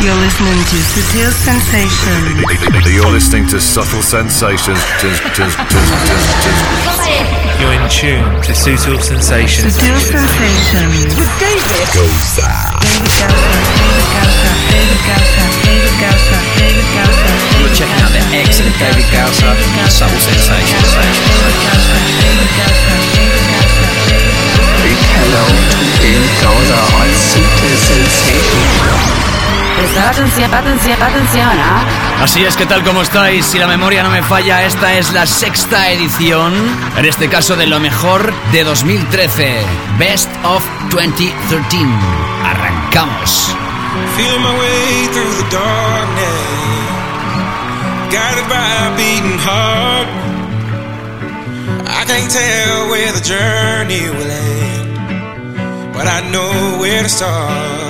You're listening to Subtle Sensations. You're listening to Subtle Sensations. You're in tune to Sutil Sensations. Sutil Sensations. With David Goza. David Gausa. David Gausa. David Gausa. David Gausa. David Gausa. You're checking out the excellent David Gausa, Subtle Sensations. David Gausa. David Gausa. David Gausa. Big hello to David Gausa on Super Sensation. Prestar atención, atención, atención, ¿ah? Así es, ¿qué tal? ¿Cómo estáis? Si la memoria no me falla, esta es la sexta edición, en este caso de lo mejor de 2013, Best of 2013. Arrancamos. Feeling my way through the darkness, guided by a beating heart. I can't tell where the journey will end, but I know where to start.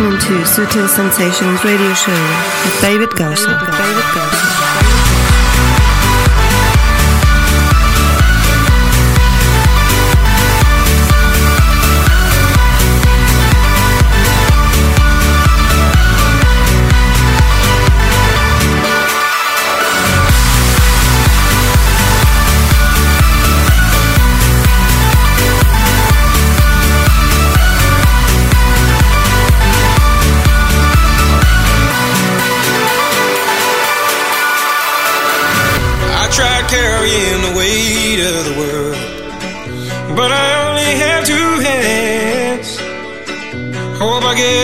listening to Sutil Sensations Radio Show with David Gausa.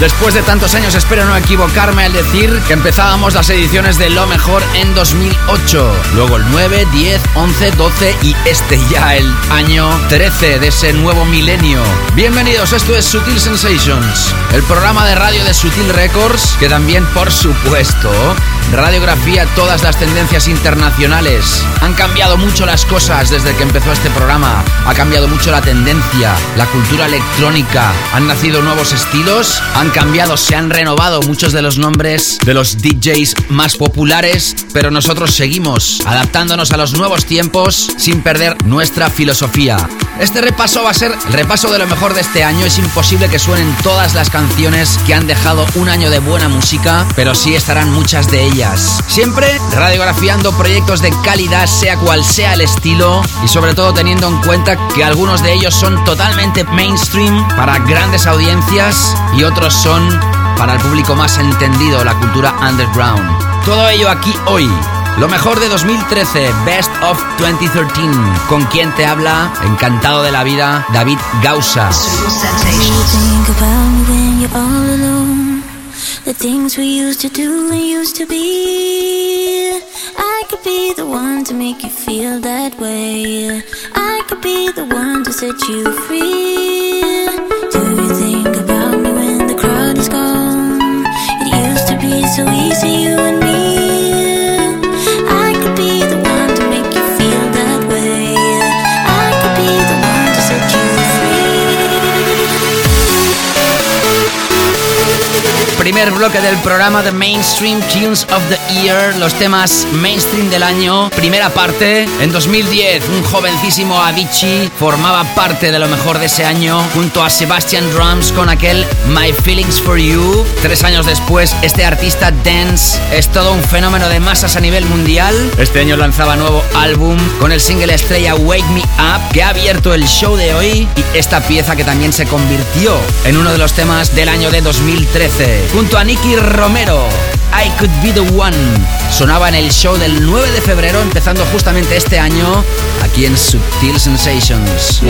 Después de tantos años espero no equivocarme al decir que empezábamos las ediciones de lo mejor en 2008, luego el 9, 10, 11, 12 y este ya el año 13 de ese nuevo milenio. Bienvenidos, esto es Sutil Sensations, el programa de radio de Sutil Records que también por supuesto radiografía todas las tendencias internacionales. Han cambiado mucho las cosas desde que empezó este programa, ha cambiado mucho la tendencia, la cultura electrónica, han nacido nuevos estilos, han cambiado, se han renovado muchos de los nombres de los DJs más populares, pero nosotros seguimos adaptándonos a los nuevos tiempos sin perder nuestra filosofía. Este repaso va a ser el repaso de lo mejor de este año. Es imposible que suenen todas las canciones que han dejado un año de buena música, pero sí estarán muchas de ellas. Siempre radiografiando proyectos de calidad, sea cual sea el estilo, y sobre todo teniendo en cuenta que algunos de ellos son totalmente mainstream para grandes audiencias y otros son para el público más entendido, la cultura underground. Todo ello aquí hoy. Lo mejor de 2013, Best of 2013. Con quien te habla, encantado de la vida, David Gausa. The things we used to do used to be. I could be the one to make you feel that way. I could be the one to set you free. Be so easy, you and me. Primer bloque del programa de Mainstream Tunes of the Year, los temas mainstream del año. Primera parte, en 2010, un jovencísimo Avicii formaba parte de lo mejor de ese año junto a Sebastian Drums con aquel My Feelings for You. Tres años después, este artista dance es todo un fenómeno de masas a nivel mundial. Este año lanzaba nuevo álbum con el single estrella Wake Me Up, que ha abierto el show de hoy y esta pieza que también se convirtió en uno de los temas del año de 2013. Junto a Nicky Romero, I Could Be the One. Sonaba en el show del 9 de febrero, empezando justamente este año, aquí en Subtil Sensations.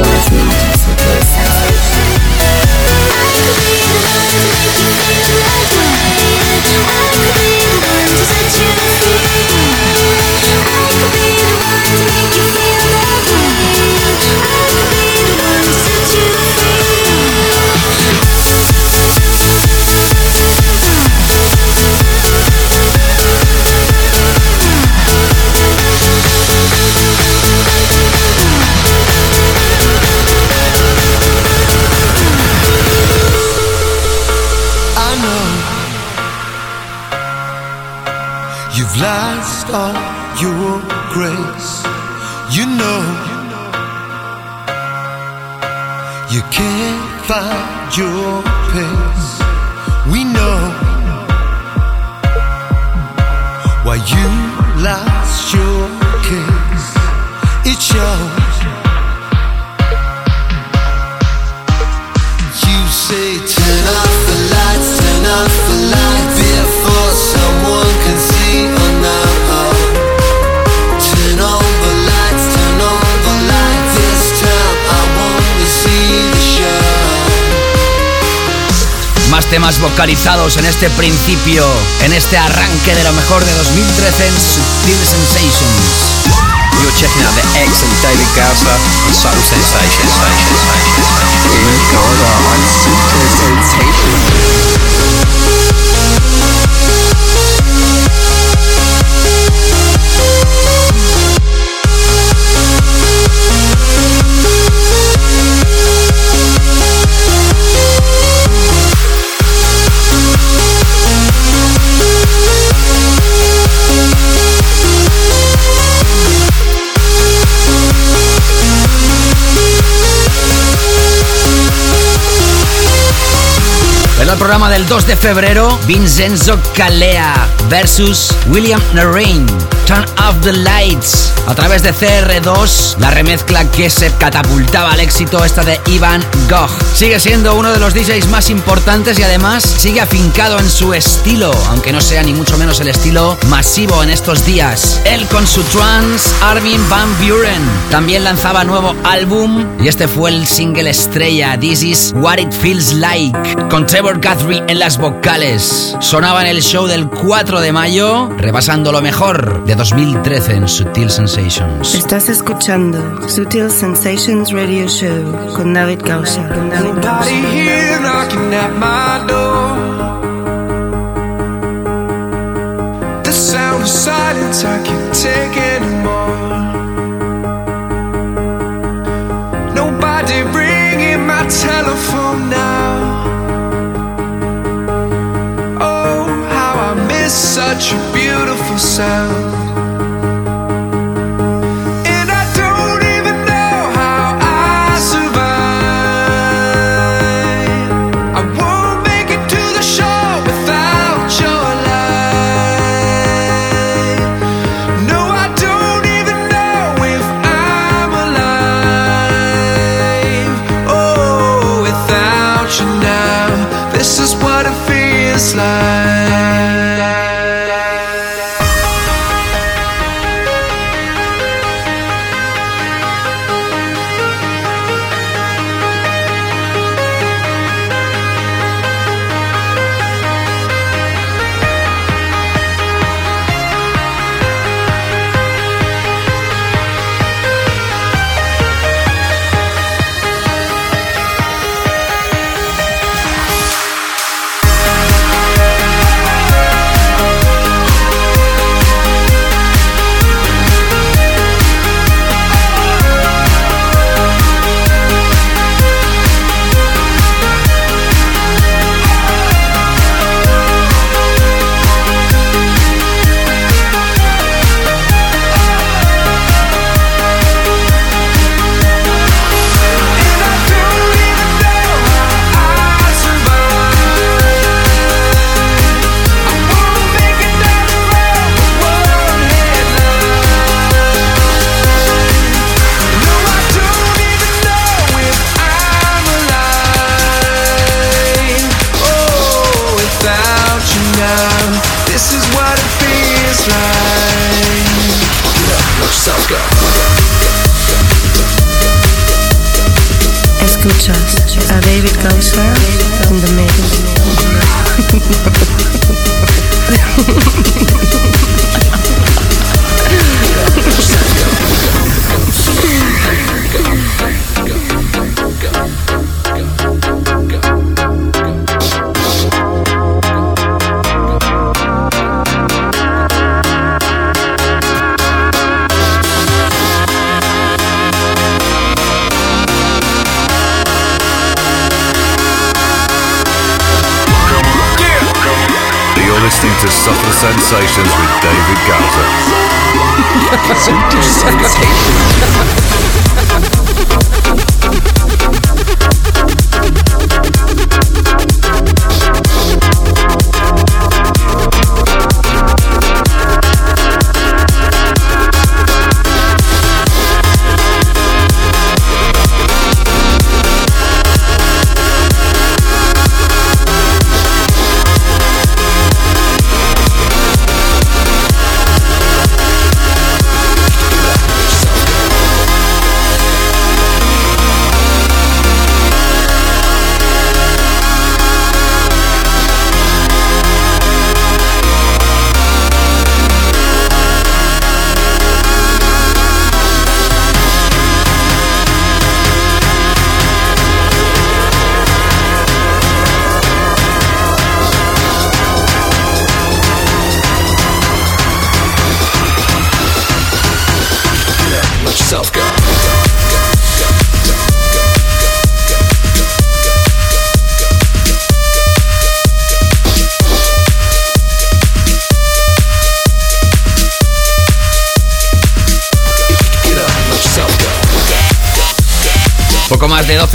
All your grace. You know, you can't find your pace. We know why you lost your case. It shows. Temas vocalizados en este principio, en este arranque de lo mejor de 2013 en Subtil Sensations. You're checking out the excellent David Gausser on Subtle Sensations. In color on Super Sensations. En el programa del 2 de febrero, Vincenzo Calea versus William Narain. Turn off the lights. A través de CR2, la remezcla que se catapultaba al éxito, esta de Ivan Gogh. Sigue siendo uno de los DJs más importantes y además sigue afincado en su estilo, aunque no sea ni mucho menos el estilo masivo en estos días. Él con su trance, Armin Van Buren. También lanzaba nuevo álbum y este fue el single estrella, This is What It Feels Like, con Trevor Guthrie en las vocales. Sonaba en el show del 4 de mayo, repasando lo mejor de 2013 en Sutil Sensations. Estás escuchando Sutil Sensations Radio Show con David Gausa. Con David Nobody here knocking at my door. The sound of silence I can't take anymore. Nobody ringing my telephone now. Oh, how I miss such a beautiful sound. Subtle Sensations with David Let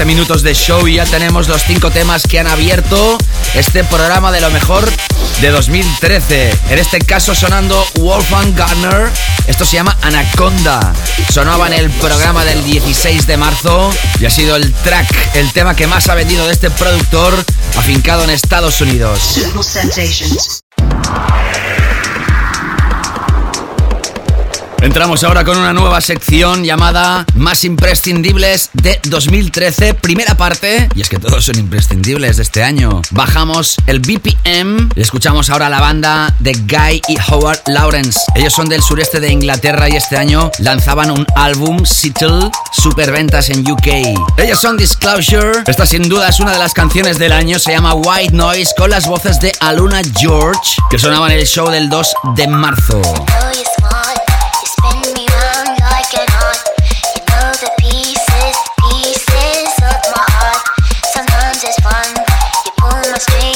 12 minutos de show y ya tenemos los 5 temas que han abierto este programa de lo mejor de 2013. En este caso sonando Wolfgang Gartner. Esto se llama Anaconda. Sonaba en el programa del 16 de marzo y ha sido el track, el tema que más ha vendido de este productor afincado en Estados Unidos. Entramos ahora con una nueva sección llamada Más imprescindibles de 2013, primera parte. Y es que todos son imprescindibles de este año. Bajamos el BPM y escuchamos ahora la banda de Guy y Howard Lawrence. Ellos son del sureste de Inglaterra y este año lanzaban un álbum, Seattle, superventas en UK. Ellos son Disclosure. Esta sin duda es una de las canciones del año. Se llama White Noise con las voces de Aluna George, que sonaban en el show del 2 de marzo. You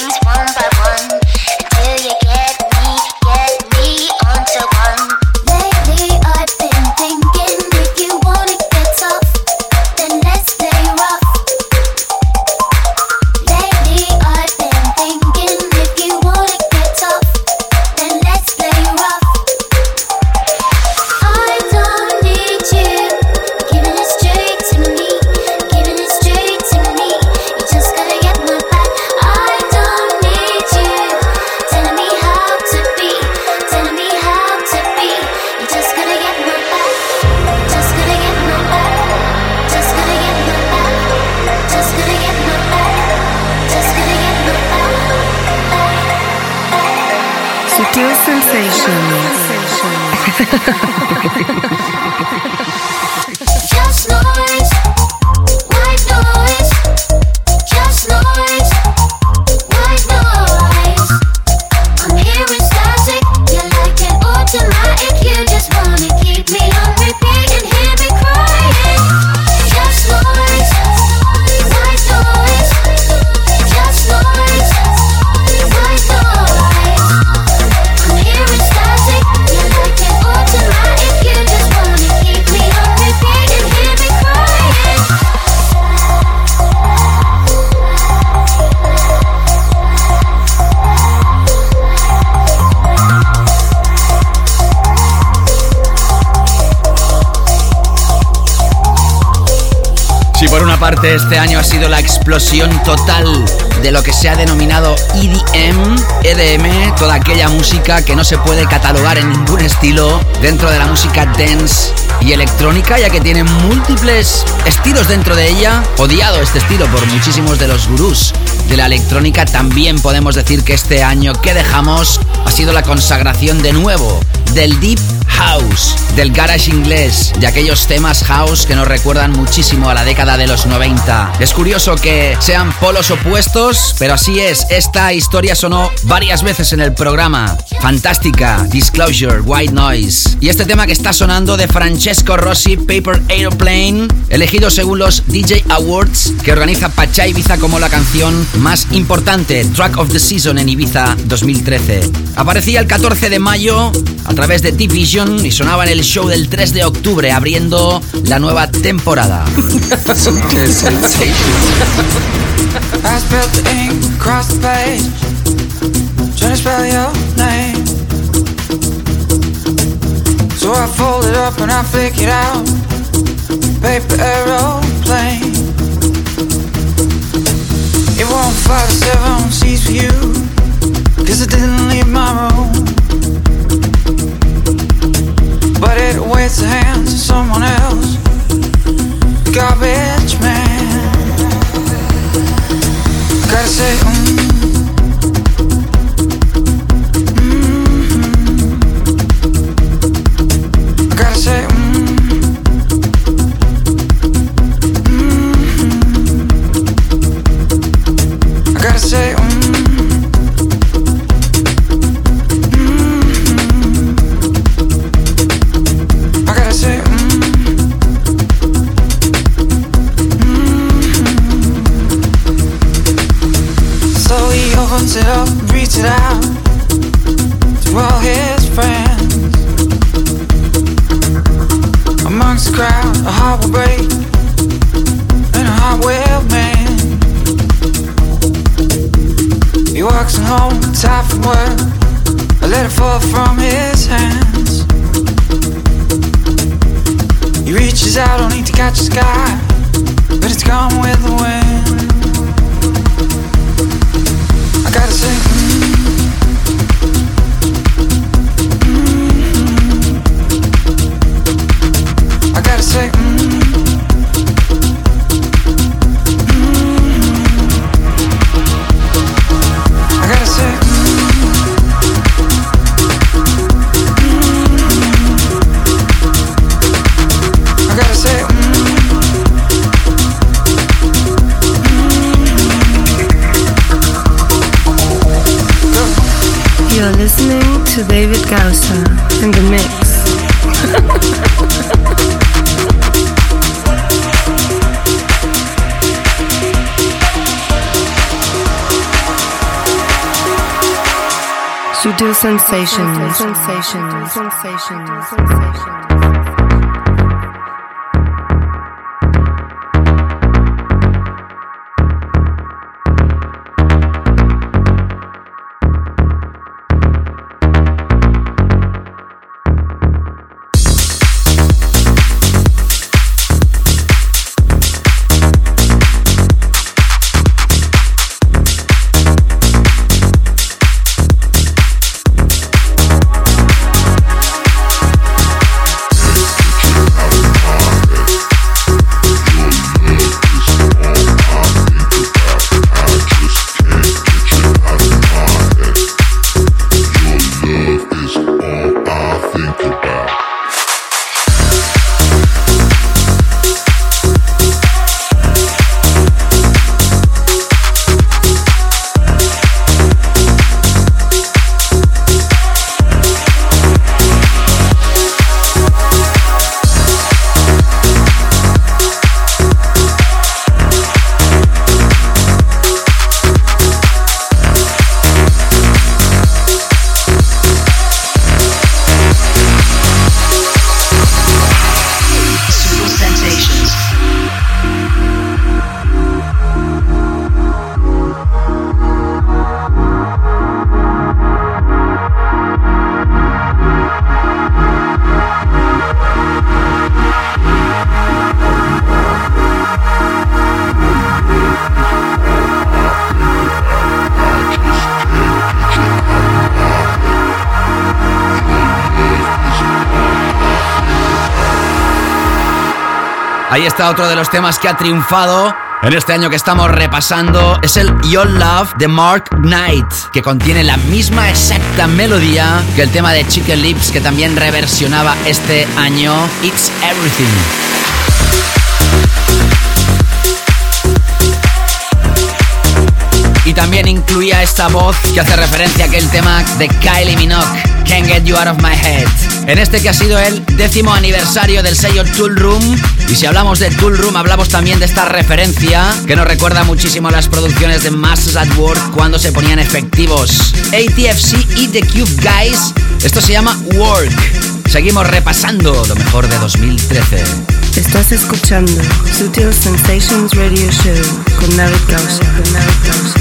este año ha sido la explosión total de lo que se ha denominado EDM, EDM, toda aquella música que no se puede catalogar en ningún estilo dentro de la música dance y electrónica, ya que tiene múltiples estilos dentro de ella, odiado este estilo por muchísimos de los gurús de la electrónica, también podemos decir que este año que dejamos ha sido la consagración de nuevo del deep house, del garage inglés, de aquellos temas house que nos recuerdan muchísimo a la década de los 90. Es curioso que sean polos opuestos, pero así es, esta historia sonó varias veces en el programa. Fantástica, Disclosure, White Noise. Y este tema que está sonando de Francesco Rossi, Paper Aeroplane, elegido según los DJ Awards que organiza Pacha Ibiza como la canción más importante, Track of the Season en Ibiza 2013. Aparecía el 14 de mayo a través de Division y sonaba en el show del 3 de octubre abriendo la nueva temporada. So I fold it up and I flick it out, paper aeroplane. It won't fly to seven seas for you, cause I didn't leave my room. But it waits the hands of someone else, garbage man. Gotta say, Sutil sensation, sensation, sensation, está otro de los temas que ha triunfado en este año que estamos repasando es el Your Love de Mark Knight, que contiene la misma exacta melodía que el tema de Chicken Lips que también reversionaba este año It's Everything. Y también incluía esta voz que hace referencia a aquel tema de Kylie Minogue, Can't Get You Out of My Head. En este que ha sido el décimo aniversario del sello Tool Room. Y si hablamos de Tool Room, hablamos también de esta referencia que nos recuerda muchísimo a las producciones de Masters at Work cuando se ponían efectivos. ATFC y The Cube Guys. Esto se llama Work. Seguimos repasando lo mejor de 2013. Estás escuchando Sutil Sensations Radio Show con David David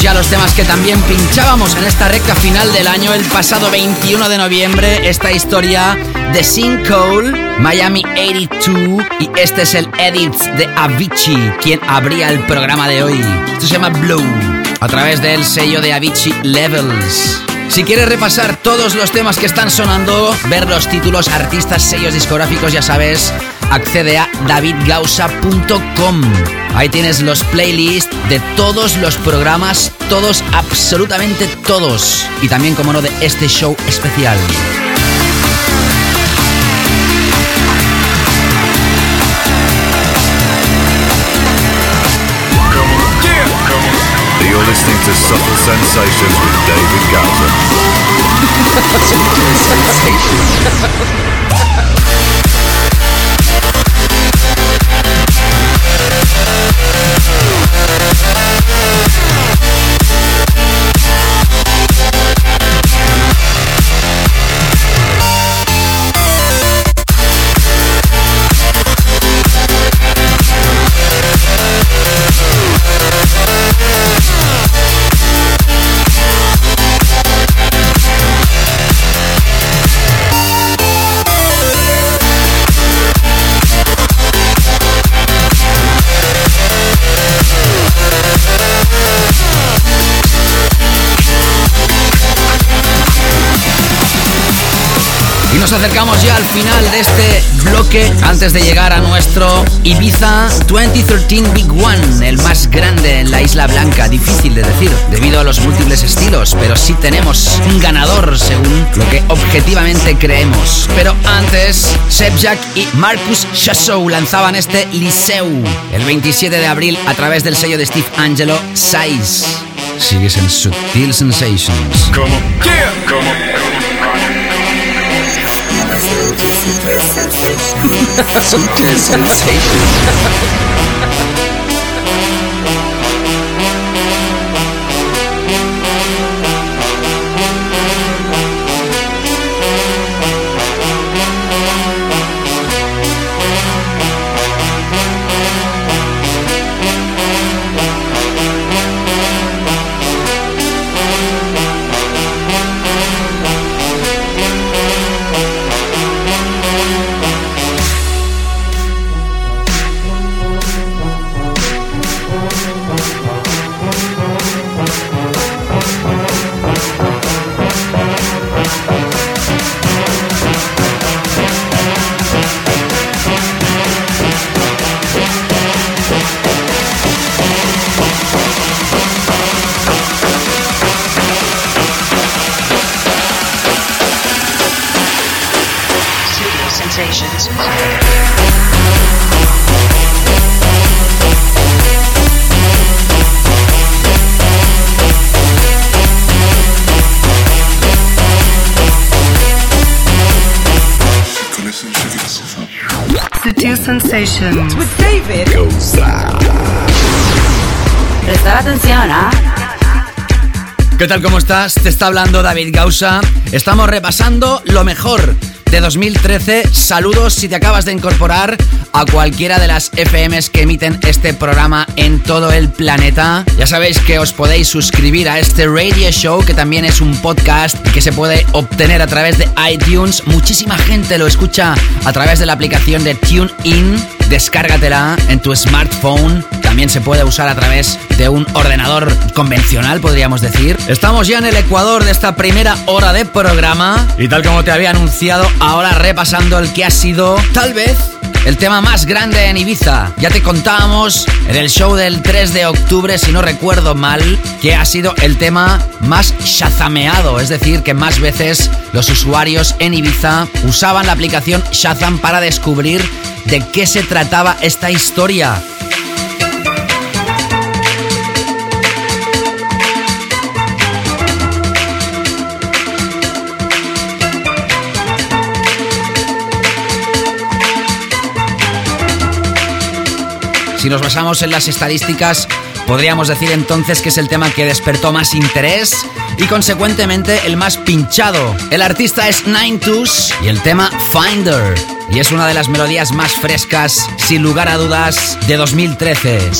Ya los temas que también pinchábamos en esta recta final del año, el pasado 21 de noviembre, esta historia de Sin Cole, Miami 82, y este es el edit de Avicii, quien abría el programa de hoy. Esto se llama Blue, a través del sello de Avicii Levels. Si quieres repasar todos los temas que están sonando, ver los títulos, artistas, sellos discográficos, ya sabes, accede a davidgausa.com. Ahí tienes los playlists de todos los programas, todos, absolutamente todos. Y también, como no, de este show especial. You're listening to Subtle Sensations with David nos acercamos ya al final de este bloque antes de llegar a nuestro Ibiza 2013 Big One, el más grande en la Isla Blanca. Difícil de decir debido a los múltiples estilos, pero sí tenemos un ganador según lo que objetivamente creemos. Pero antes, Jack y Marcus Chassou lanzaban este Liceu el 27 de abril a través del sello de Steve Angelo, Size. Sigues en Subtil Sensations. Como, como. Sutil Sensations. Sensations with David Prestar atención, ¿ah? ¿Qué tal? ¿Cómo estás? Te está hablando David Gausa. Estamos repasando lo mejor de 2013. Saludos si te acabas de incorporar a cualquiera de las FMs que emiten este programa en todo el planeta. Ya sabéis que os podéis suscribir a este radio show, que también es un podcast que se puede obtener a través de iTunes. Muchísima gente lo escucha a través de la aplicación de TuneIn. Descárgatela en tu smartphone. También se puede usar a través de un ordenador convencional, podríamos decir. Estamos ya en el ecuador de esta primera hora de programa. Y tal como te había anunciado, ahora repasando el que ha sido, tal vez, el tema más grande en Ibiza. Ya te contábamos en el show del 3 de octubre, si no recuerdo mal, que ha sido el tema más shazameado, es decir, que más veces los usuarios en Ibiza usaban la aplicación Shazam para descubrir de qué se trataba esta historia. Si nos basamos en las estadísticas, podríamos decir entonces que es el tema que despertó más interés y consecuentemente el más pinchado. El artista es Nine Twos y el tema Finder. Y es una de las melodías más frescas, sin lugar a dudas, de 2013.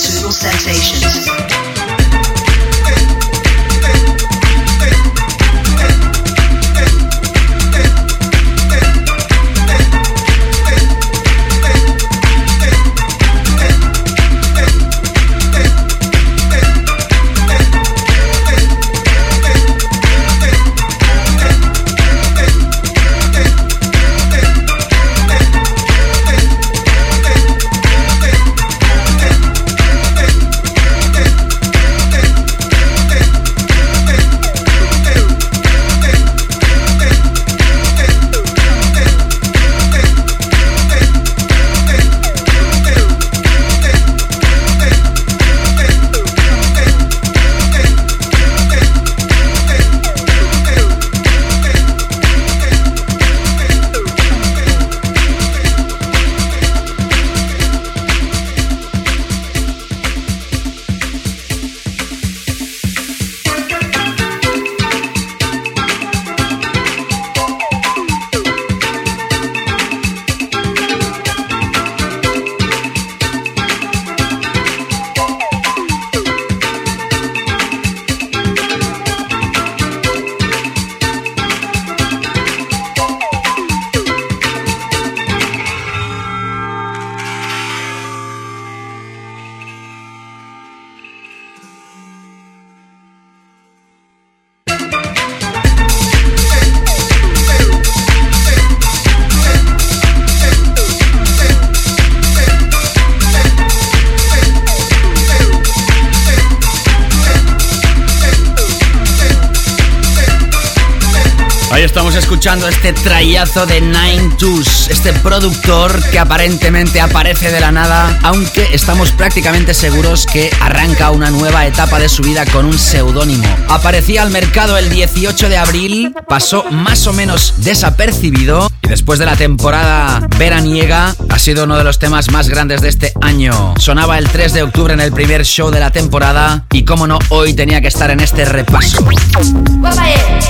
Trayazo de Nine Twos, este productor que aparentemente aparece de la nada, aunque estamos prácticamente seguros que arranca una nueva etapa de su vida con un seudónimo. Aparecía al mercado el 18 de abril, pasó más o menos desapercibido después de la temporada veraniega ha sido uno de los temas más grandes de este año. Sonaba el 3 de octubre en el primer show de la temporada y como no, hoy tenía que estar en este repaso.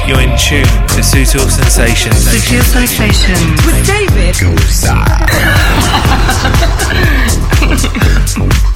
You're in tune to Sutil Sensations. Sutil Sensations. With David.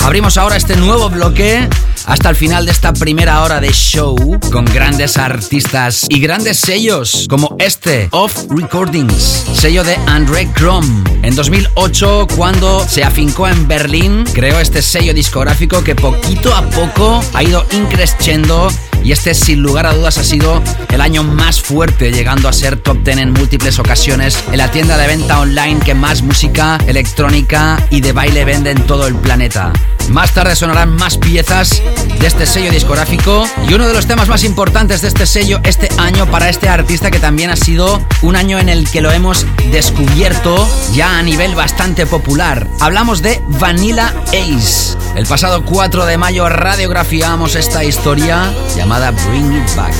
Abrimos ahora este nuevo bloque hasta el final de esta primera hora de show con grandes artistas y grandes sellos como este, Off Recordings, sello de Andre Krom. En 2008, cuando se afincó en Berlín, creó este sello discográfico que poquito a poco ha ido increciendo y este sin lugar a dudas ha sido el año más fuerte, llegando a ser top 10 en múltiples ocasiones en la tienda de venta online que más música electrónica y de baile vende en todo el planeta. Más tarde sonarán más piezas de este sello discográfico y uno de los temas más importantes de este sello este año para este artista que también ha sido un año en el que lo hemos descubierto ya a nivel bastante popular. Hablamos de Vanilla Ace. El pasado 4 de mayo radiografiamos esta historia llamada Bring It Back.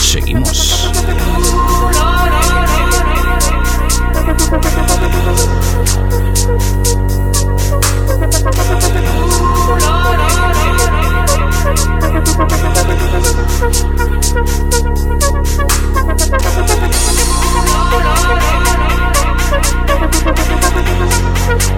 Seguimos. thank you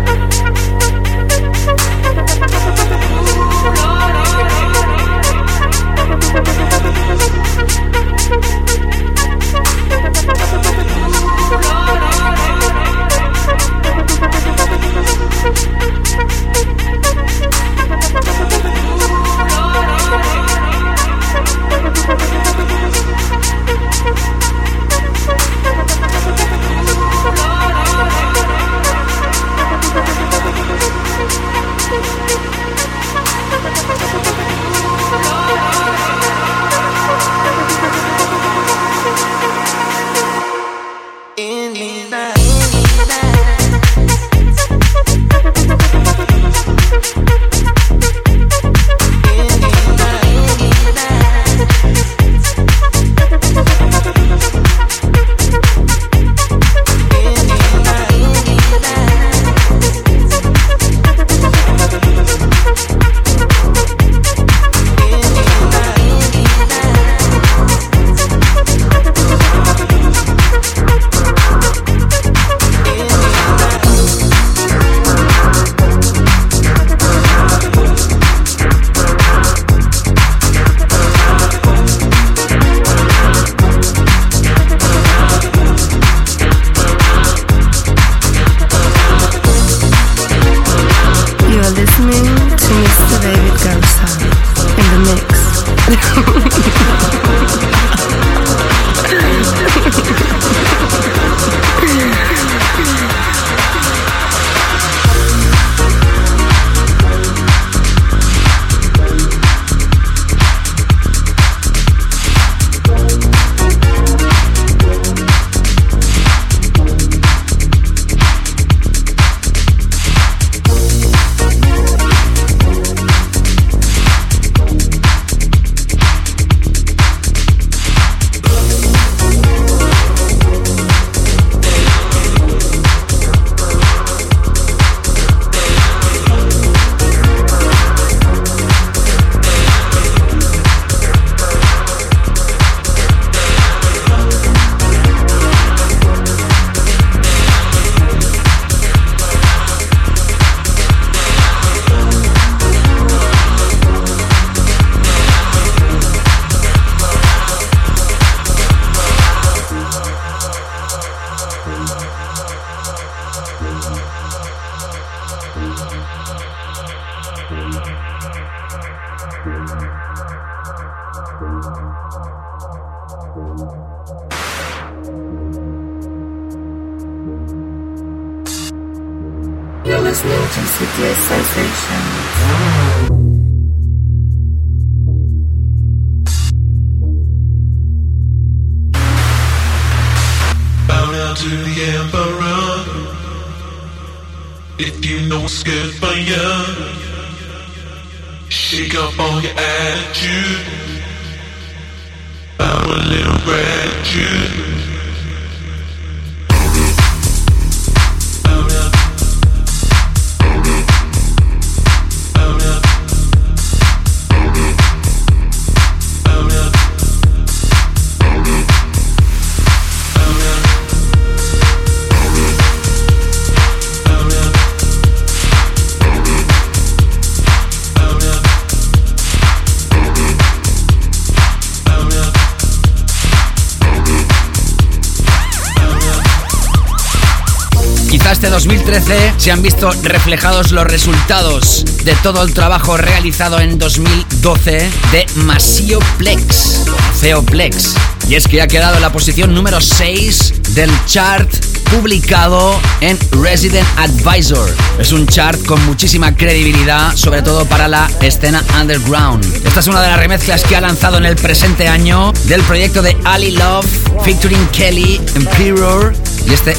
2013 se han visto reflejados los resultados de todo el trabajo realizado en 2012 de Masio Plex, Ceoplex. Y es que ha quedado en la posición número 6 del chart publicado en Resident Advisor. Es un chart con muchísima credibilidad, sobre todo para la escena underground. Esta es una de las remezclas que ha lanzado en el presente año del proyecto de Ali Love, featuring Kelly, Emperor y este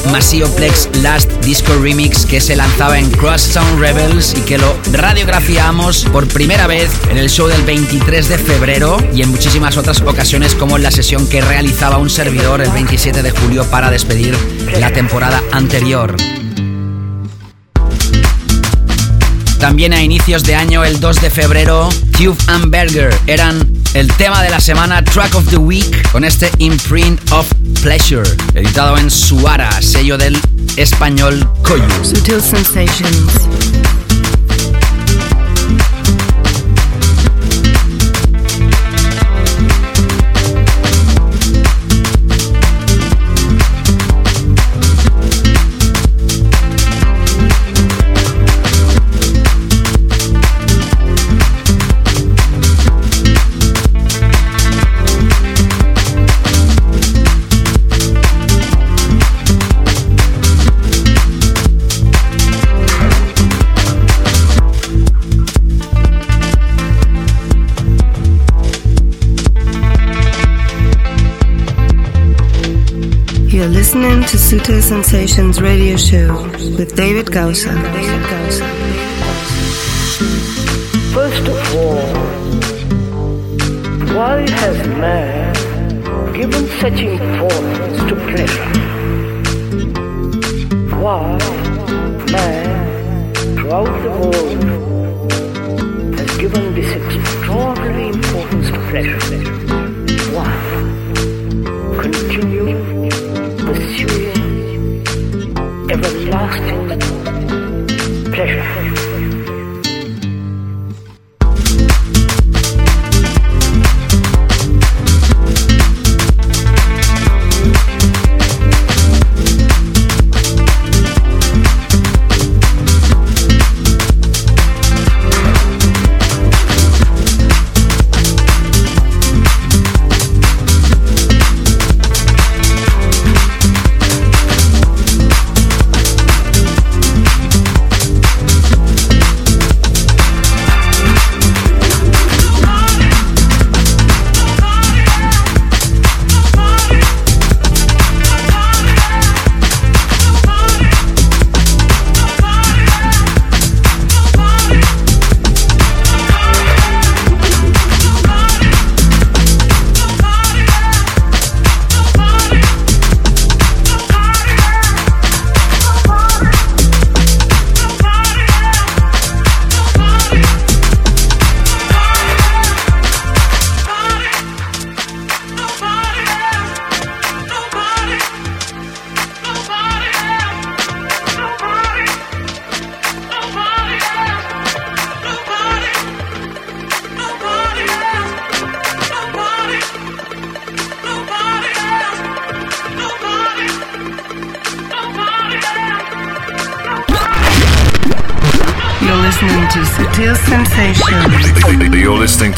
Plex Last Disco Remix que se lanzaba en Cross Sound Rebels y que lo radiografiamos por primera vez en el show del 23 de febrero y en muchísimas otras ocasiones como en la sesión que realizaba un servidor el 27 de julio para despedir la temporada anterior. También a inicios de año, el 2 de febrero, Tube and Burger eran el tema de la semana Track of the Week con este Imprint of Pleasure, editado en Suara, sello del español Koyu. Sutil Sensations. Listening to Sutil Sensations radio show with David Gausa. First of all, why has man given such importance to pleasure? Why man throughout the world has given this extraordinary importance to pleasure? Why? Continue everlasting pleasure.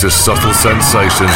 To subtle sensations.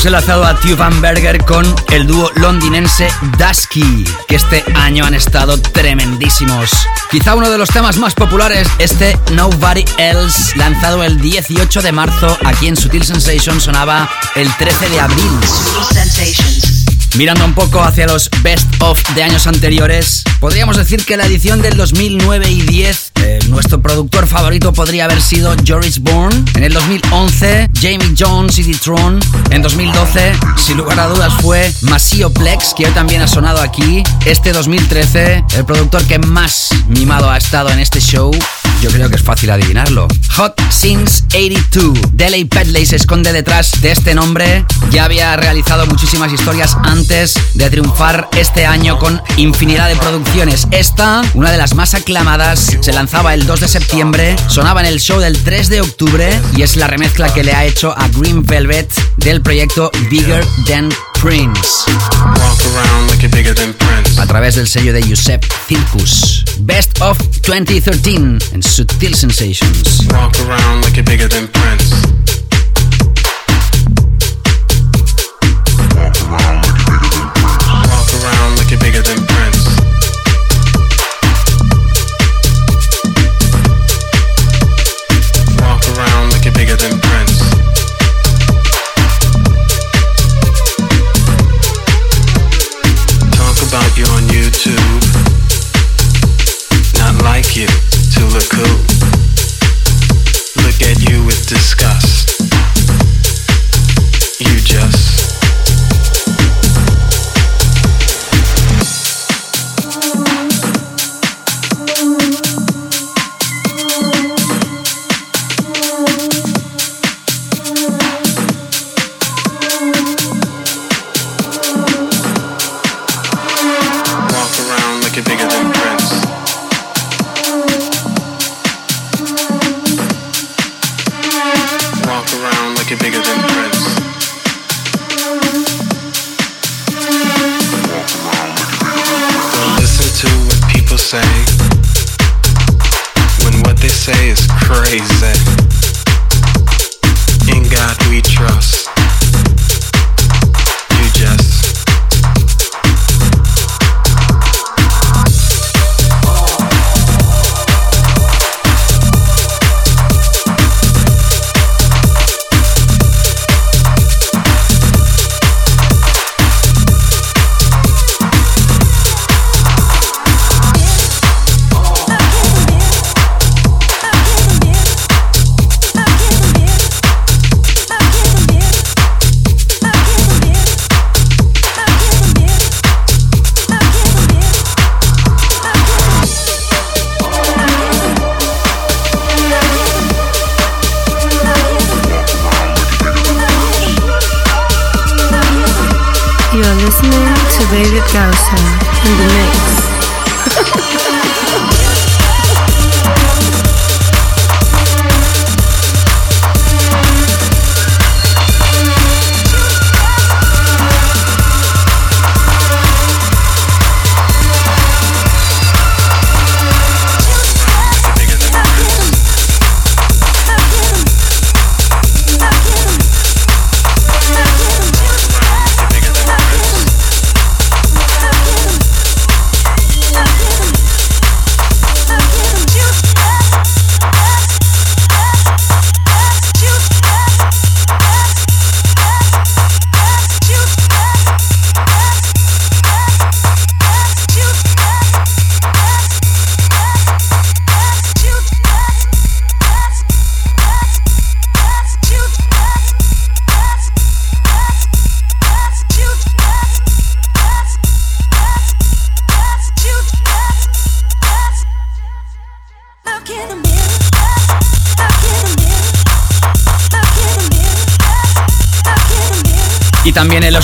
Hemos enlazado a Van Berger con el dúo londinense Dusky, que este año han estado tremendísimos. Quizá uno de los temas más populares, este Nobody Else, lanzado el 18 de marzo aquí en Sutil Sensation, sonaba el 13 de abril. Mirando un poco hacia los best of de años anteriores, podríamos decir que la edición del 2009 y 10, nuestro productor favorito podría haber sido Joris Bourne. En el 2011, Jamie Jones y D-Tron. En 2012, sin lugar a dudas, fue Masio Plex, que hoy también ha sonado aquí. Este 2013, el productor que más mimado ha estado en este show yo creo que es fácil adivinarlo. Hot Since 82. Delay Pedley se esconde detrás de este nombre. Ya había realizado muchísimas historias antes de triunfar este año con infinidad de producciones. Esta, una de las más aclamadas, se lanzaba el 2 de septiembre, sonaba en el show del 3 de octubre y es la remezcla que le ha hecho a Green Velvet del proyecto Bigger Than Prince. A través del sello de Giuseppe Circus. Best of 2013 and Sutil Sensations. Walk around like you're bigger than Prince.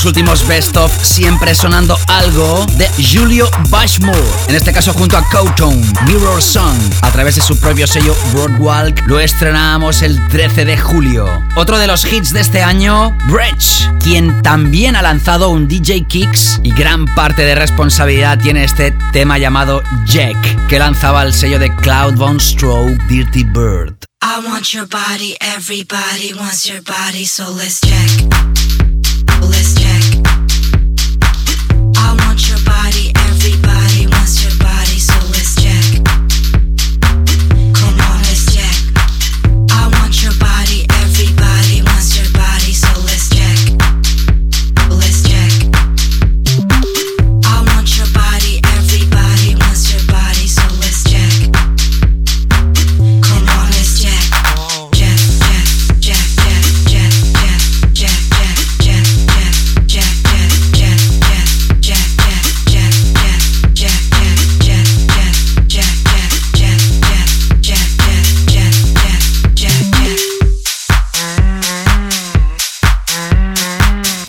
Últimos Best of, siempre sonando algo de Julio Bashmore. En este caso junto a Cowtone, Mirror Song. A través de su propio sello Broadwalk, lo estrenamos el 13 de julio. Otro de los hits de este año, Bridge, quien también ha lanzado un DJ Kicks y gran parte de responsabilidad tiene este tema llamado Jack, que lanzaba el sello de Cloud Von Stroke, Dirty Bird. I want your body, everybody wants your body, so let's check.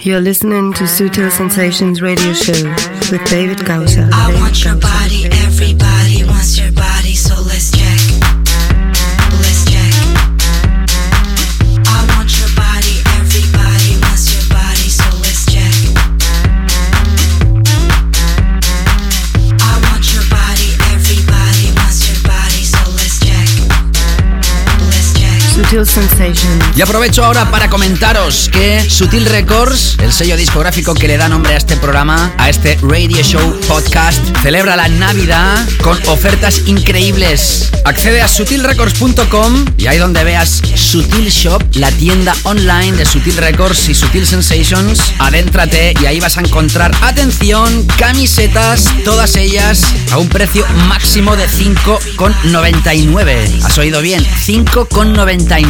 You're listening to Sutil Sensations Radio Show with David Gausser. I want your body, everybody Y aprovecho ahora para comentaros que Sutil Records, el sello discográfico que le da nombre a este programa, a este Radio Show Podcast, celebra la Navidad con ofertas increíbles. Accede a sutilrecords.com y ahí donde veas Sutil Shop, la tienda online de Sutil Records y Sutil Sensations, adéntrate y ahí vas a encontrar, atención, camisetas, todas ellas a un precio máximo de 5,99. ¿Has oído bien? 5,99.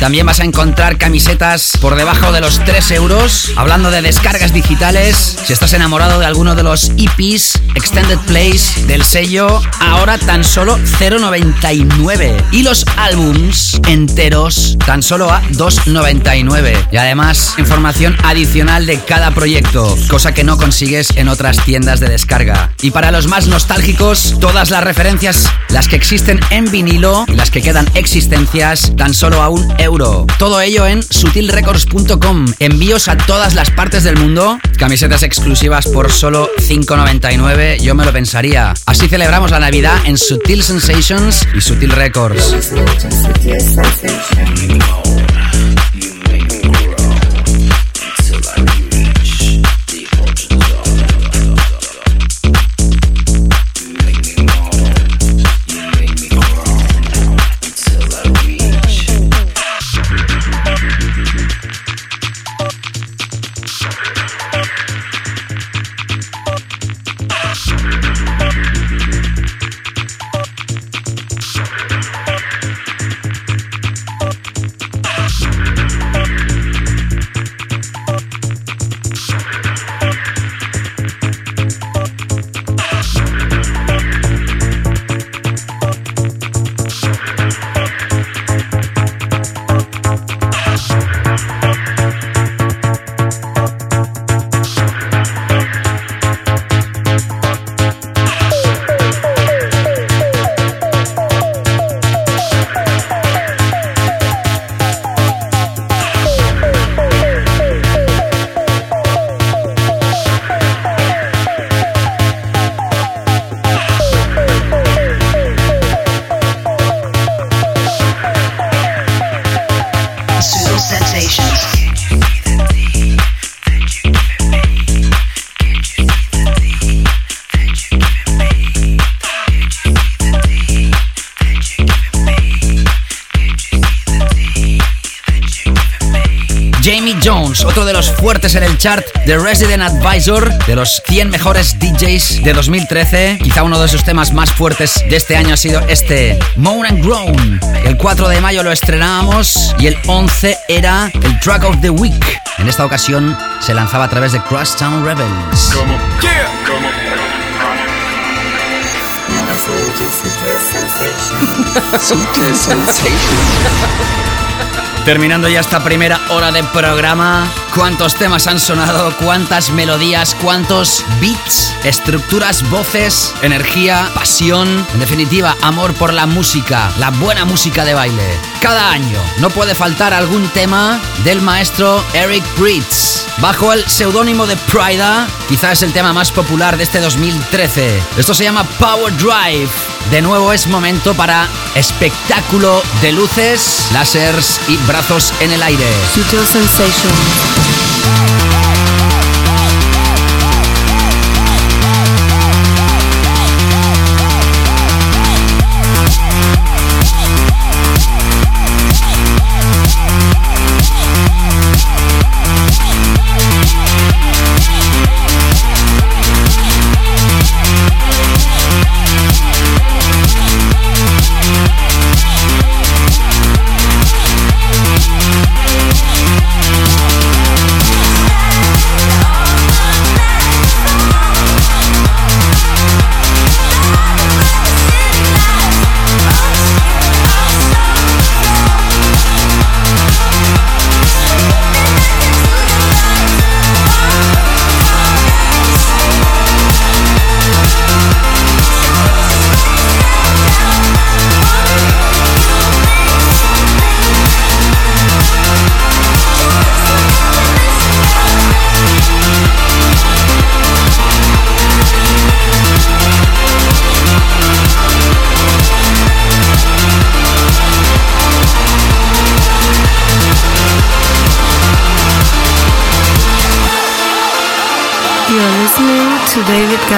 También vas a encontrar camisetas por debajo de los 3 euros. Hablando de descargas digitales, si estás enamorado de alguno de los EPs, Extended Plays del sello, ahora tan solo 0,99. Y los álbums enteros tan solo a 2,99. Y además, información adicional de cada proyecto, cosa que no consigues en otras tiendas de descarga. Y para los más nostálgicos, todas las referencias, las que existen en vinilo y las que quedan existencias, tan solo a un euro. Todo ello en sutilrecords.com. Envíos a todas las partes del mundo. Camisetas exclusivas por solo 5,99. Yo me lo pensaría. Así celebramos la Navidad en Sutil Sensations y Sutil Records. Fuertes en el chart de Resident Advisor, de los 100 mejores DJs de 2013. Quizá uno de sus temas más fuertes de este año ha sido este, Moan and Groan. El 4 de mayo lo estrenábamos y el 11 era el Track of the Week. En esta ocasión se lanzaba a través de Crosstown Rebels. Sutil. Terminando ya esta primera hora de programa, cuántos temas han sonado, cuántas melodías, cuántos beats, estructuras, voces, energía, pasión, en definitiva, amor por la música, la buena música de baile. Cada año no puede faltar algún tema del maestro Eric Britz. Bajo el seudónimo de Prida, quizás es el tema más popular de este 2013. Esto se llama Power Drive. De nuevo es momento para espectáculo de luces, lásers y brazos en el aire. Sutil Sensations.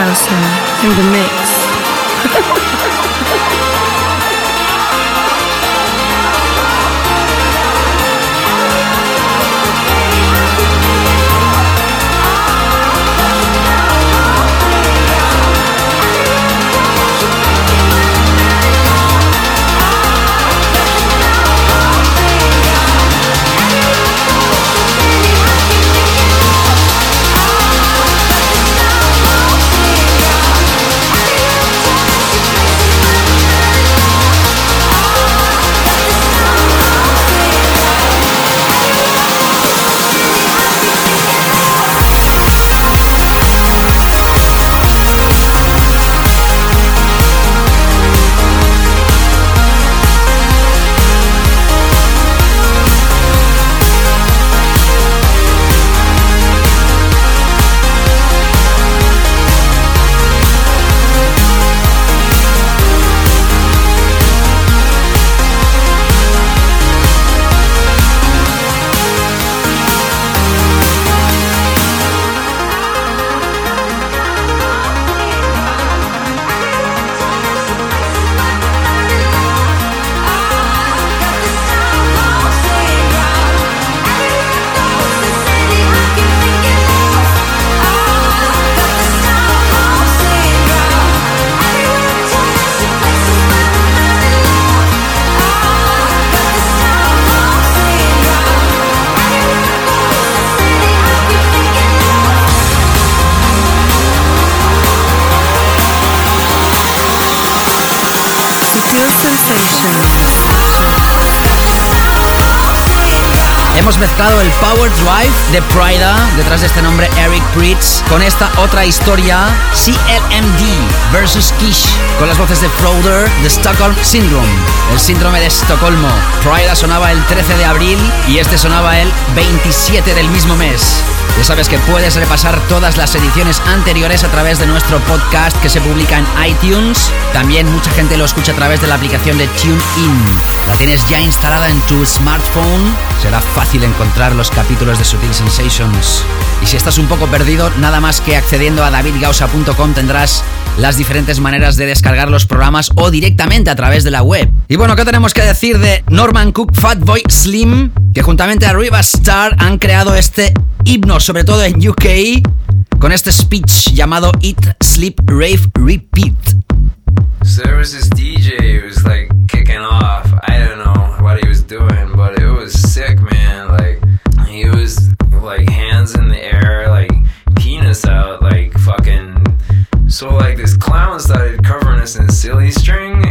David Gausser con esta otra historia, CLMD versus Kish, con las voces de Froder, de Stockholm Syndrome, el síndrome de Estocolmo. Prida sonaba el 13 de abril y este sonaba el 27 del mismo mes. Ya sabes que puedes repasar todas las ediciones anteriores a través de nuestro podcast que se publica en iTunes. También mucha gente lo escucha a través de la aplicación de TuneIn. La tienes ya instalada en tu smartphone. Será fácil encontrar los capítulos de Sutil Sensations. Y si estás un poco perdido, nada más que accediendo a davidgausa.com tendrás las diferentes maneras de descargar los programas o directamente a través de la web. Y bueno, ¿qué tenemos que decir de Norman Cook, Fatboy Slim? Que juntamente a Riva Star han creado este himno, sobre todo en UK, con este speech llamado Eat, Sleep, Rave, Repeat. So there was this DJ who was like kicking off. I don't know what he was doing, but it was sick, man. Like he was like hands in the air, like penis out, like fucking. So like this clown started covering us in silly string,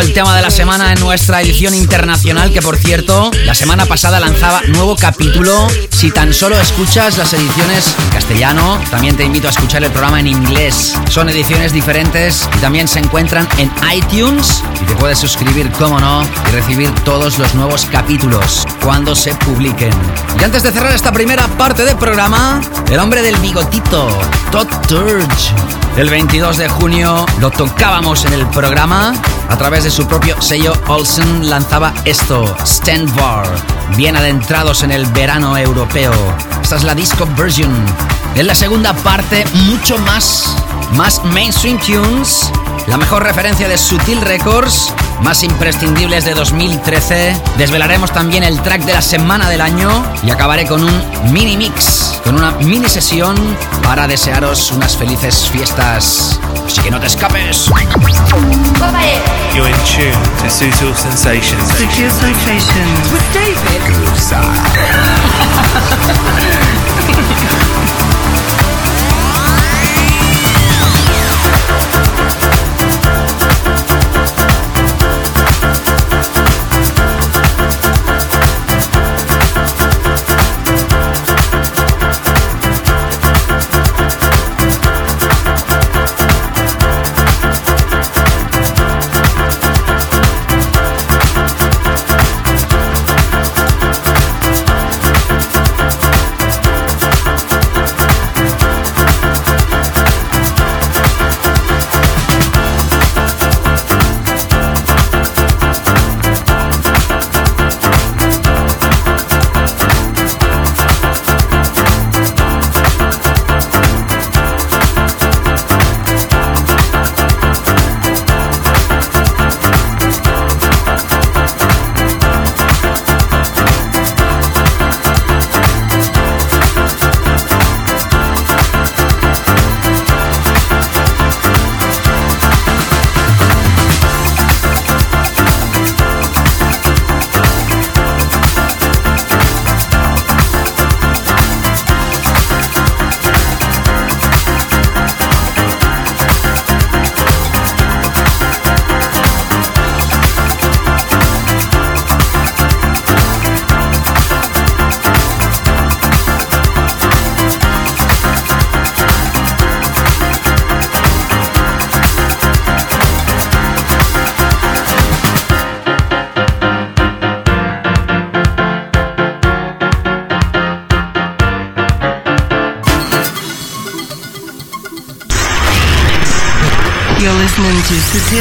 El tema de la semana en nuestra edición internacional, que por cierto, la semana pasada lanzaba nuevo capítulo. Si tan solo escuchas las ediciones en castellano, también te invito a escuchar el programa en inglés. Son ediciones diferentes y también se encuentran en iTunes y te puedes suscribir, como no, y recibir todos los nuevos capítulos cuando se publiquen. Y antes de cerrar esta primera parte del programa, el hombre del bigotito, Todd Turge. El 22 de junio lo tocábamos en el programa. A través de su propio sello, Olsen lanzaba esto, Stand Bar. Bien adentrados en el verano europeo. Esta es la disco version. En la segunda parte, mucho más. Más mainstream tunes. La mejor referencia de Sutil Records. Más imprescindibles de 2013. Desvelaremos también el track de la semana del año. Y acabaré con un mini mix. Con una mini sesión para desearos unas felices fiestas. Así que no te escapes. You're in tune to Sutil Sensations. Sutil Sensations. With David.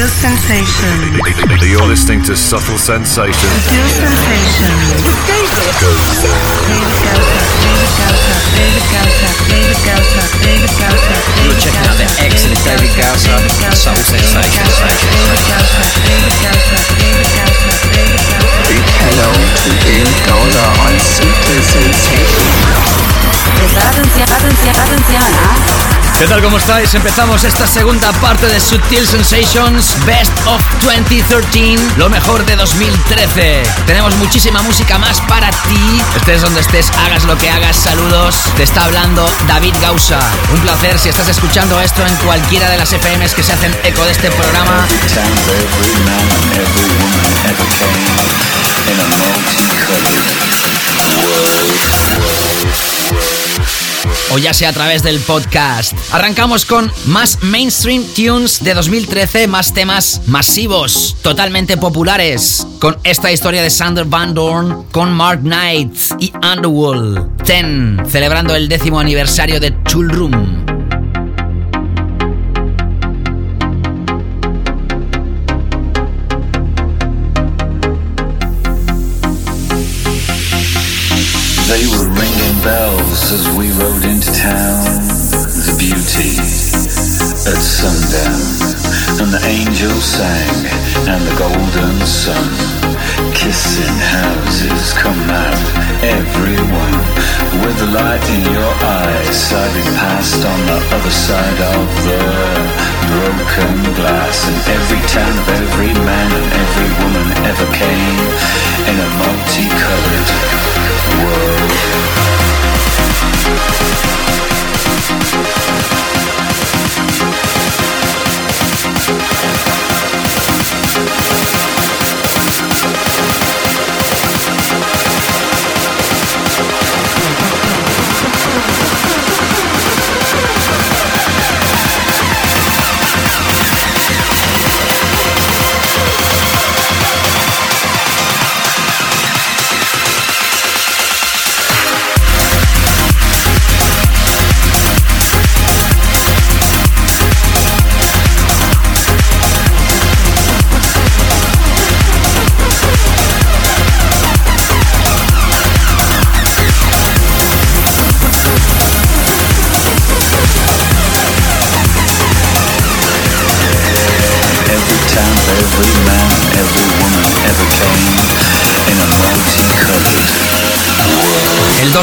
to Sutil Sensations. You're listening to Subtle Sensations. Sutil Sensations. With David. David Gausa. David Gausa. David Gausa. David Gausa. You're checking out the excellent David Gausa and Soul Sensations. Big hello to David Gausa on Super Sensation. Atención, atención, atención. ¿Qué tal? ¿Cómo estáis? Empezamos esta segunda parte de Sutil Sensations Best of 2013, lo mejor de 2013. Tenemos muchísima música más para ti. Estés donde estés, hagas lo que hagas, saludos. Te está hablando David Gausa. Un placer si estás escuchando esto en cualquiera de las FMs que se hacen eco de este programa. Every o ya sea a través del podcast. Arrancamos con más mainstream tunes de 2013, más temas masivos, totalmente populares, con esta historia de Sander Van Dorn, con Mark Knight y Underworld. Ten, celebrando el décimo aniversario de Tool Room. As we rode into town. The beauty at sundown, and the angels sang, and the golden sun. Kissing houses, come out, everyone, with the light in your eyes, siding past on the other side of the broken glass. And every town of every man and every woman ever came in a multicolored world.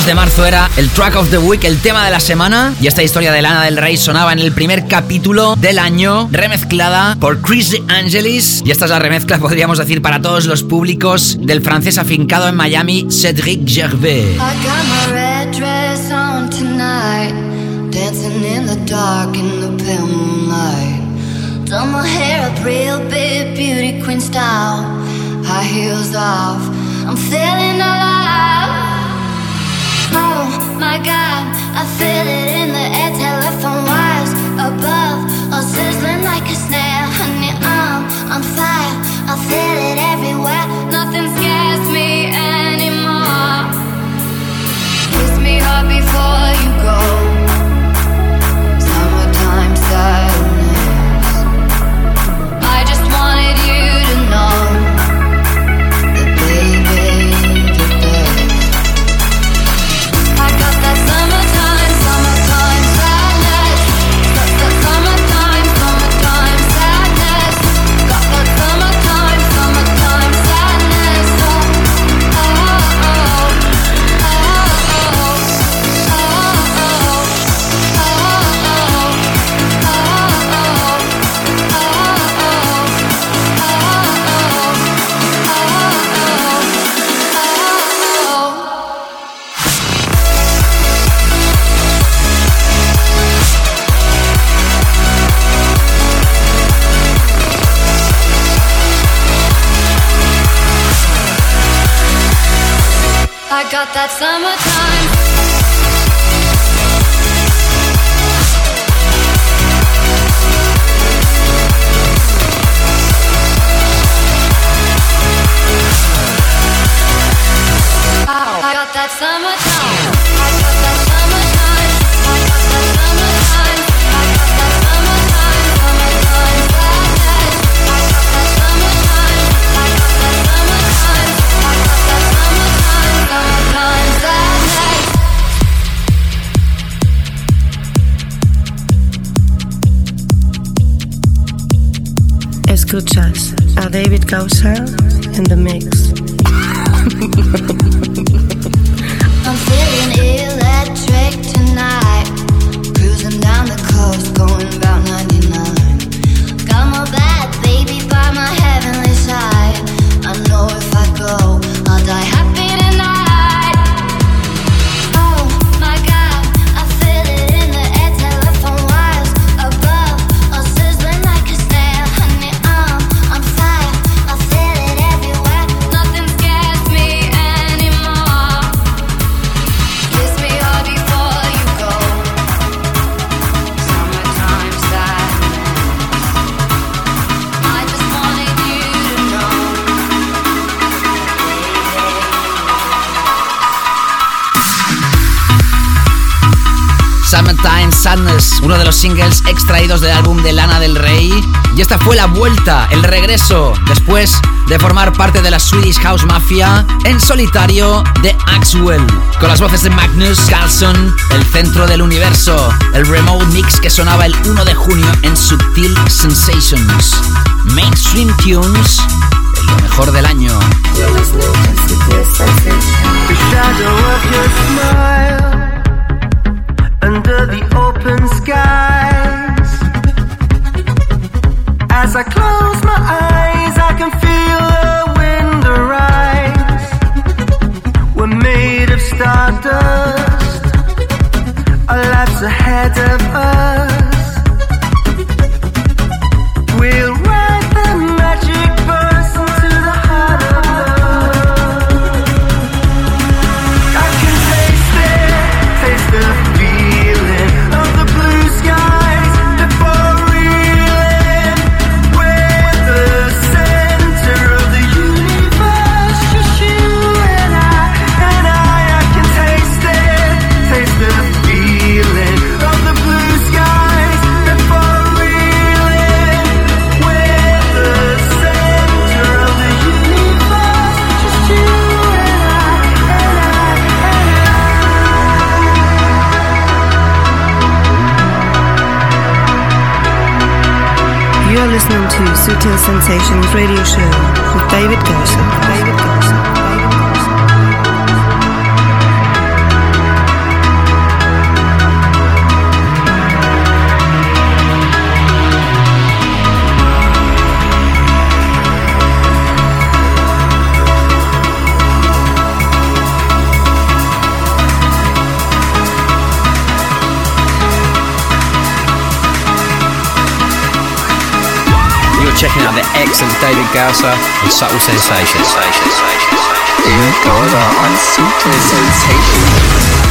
2 de marzo era el Track of the Week, el tema de la semana. Y esta historia de Lana del Rey sonaba en el primer capítulo del año, remezclada por Chris Angelis. Y esta es la remezcla, podríamos decir, para todos los públicos del francés afincado en Miami, Cédric Gervais. High heels off, I'm feeling alive. My god, I feel it in the air, telephone wires above, all sizzling like a snare. Honey, I'm on fire, I feel it everywhere. Nothing scares me anymore. Kiss me hard before you go. Summertime sadness. I just wanted you to know I got that summertime. I got that summertime. Escuchas a David Gausser in the mix. Summertime Sadness, uno de los singles extraídos del álbum de Lana del Rey. Y esta fue la vuelta, el regreso, después de formar parte de la Swedish House Mafia en solitario de Axwell. Con las voces de Magnus Carlson, el centro del universo, el remote mix que sonaba el 1 de junio en Subtil Sensations. Mainstream Tunes, lo mejor del año. The open skies. As I close my eyes, I can feel the wind arise. We're made of stardust, our lives ahead of us. To Sensations Radio Show with David Gosson. Checking out the excellent David Gausser on Subtle Sensations. David Gausser on Subtle Sensations.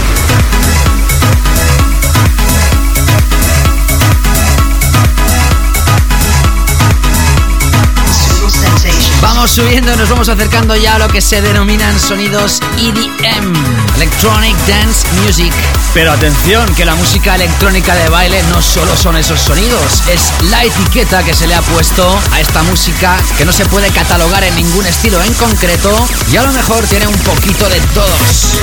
Vamos subiendo, nos vamos acercando ya a lo que se denominan sonidos EDM, Electronic Dance Music. Pero atención, que la música electrónica de baile no solo son esos sonidos, es la etiqueta que se le ha puesto a esta música que no se puede catalogar en ningún estilo en concreto y a lo mejor tiene un poquito de todos.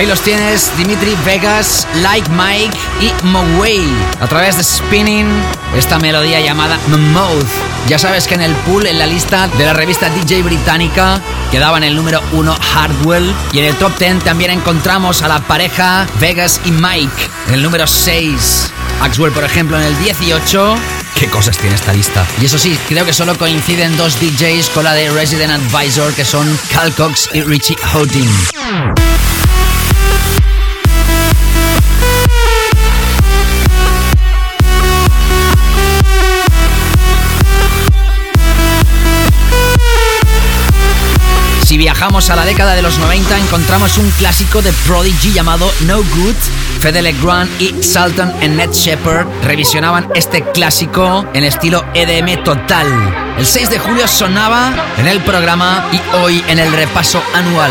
Ahí los tienes, Dimitri Vegas, Like Mike y Moway. A través de Spinning, esta melodía llamada Mouth. Ya sabes que en el pool, en la lista de la revista DJ británica, quedaba en el número 1 Hardwell. Y en el top 10 también encontramos a la pareja Vegas y Mike. En el número 6, Axwell, por ejemplo, en el 18. ¿Qué cosas tiene esta lista? Y eso sí, creo que solo coinciden dos DJs con la de Resident Advisor, que son Cal Cox y Richie Houghton. Si viajamos a la década de los 90 encontramos un clásico de Prodigy llamado No Good. Fede Legrand y Sultan and Ned Shepard revisionaban este clásico en estilo EDM total. El 6 de julio sonaba en el programa y hoy en el repaso anual.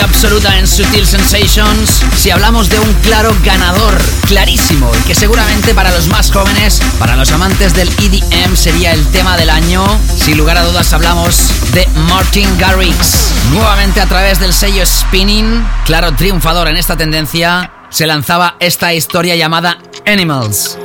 Absoluta en Sutil Sensations. Si hablamos de un claro ganador, clarísimo, y que seguramente para los más jóvenes, para los amantes del EDM sería el tema del año, sin lugar a dudas hablamos de Martin Garrix. Nuevamente a través del sello Spinning, claro triunfador en esta tendencia, se lanzaba esta historia llamada Animals.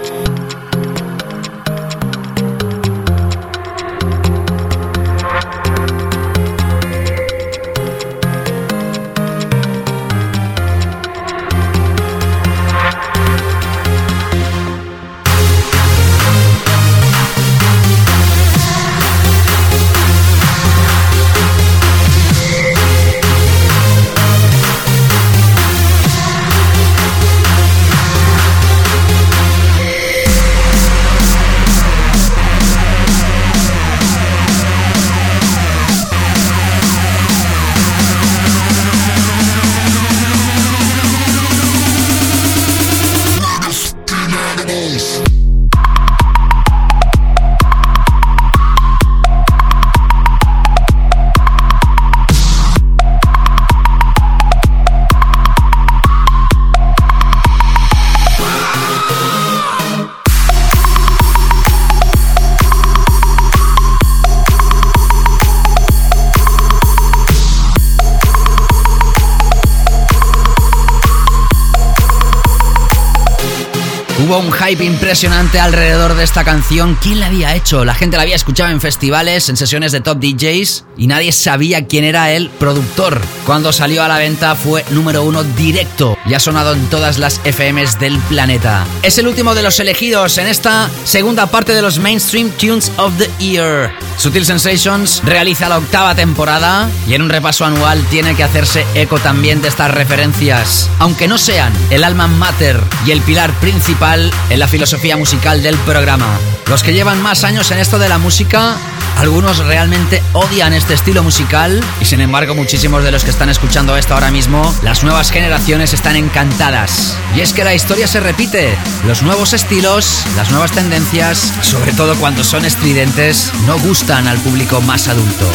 Hubo un hype impresionante alrededor de esta canción. ¿Quién la había hecho? La gente la había escuchado en festivales, en sesiones de top DJs y nadie sabía quién era el productor. Cuando salió a la venta fue número uno directo y ha sonado en todas las FMs del planeta. Es el último de los elegidos en esta segunda parte de los Mainstream Tunes of the Year. Sutil Sensations realiza la octava temporada y en un repaso anual tiene que hacerse eco también de estas referencias, aunque no sean el alma mater y el pilar principal en la filosofía musical del programa. Los que llevan más años en esto de la música, algunos realmente odian este estilo musical y sin embargo muchísimos de los que están escuchando esto ahora mismo, las nuevas generaciones están encantadas. Y es que la historia se repite, los nuevos estilos, las nuevas tendencias, sobre todo cuando son estridentes, no gustan al público más adulto.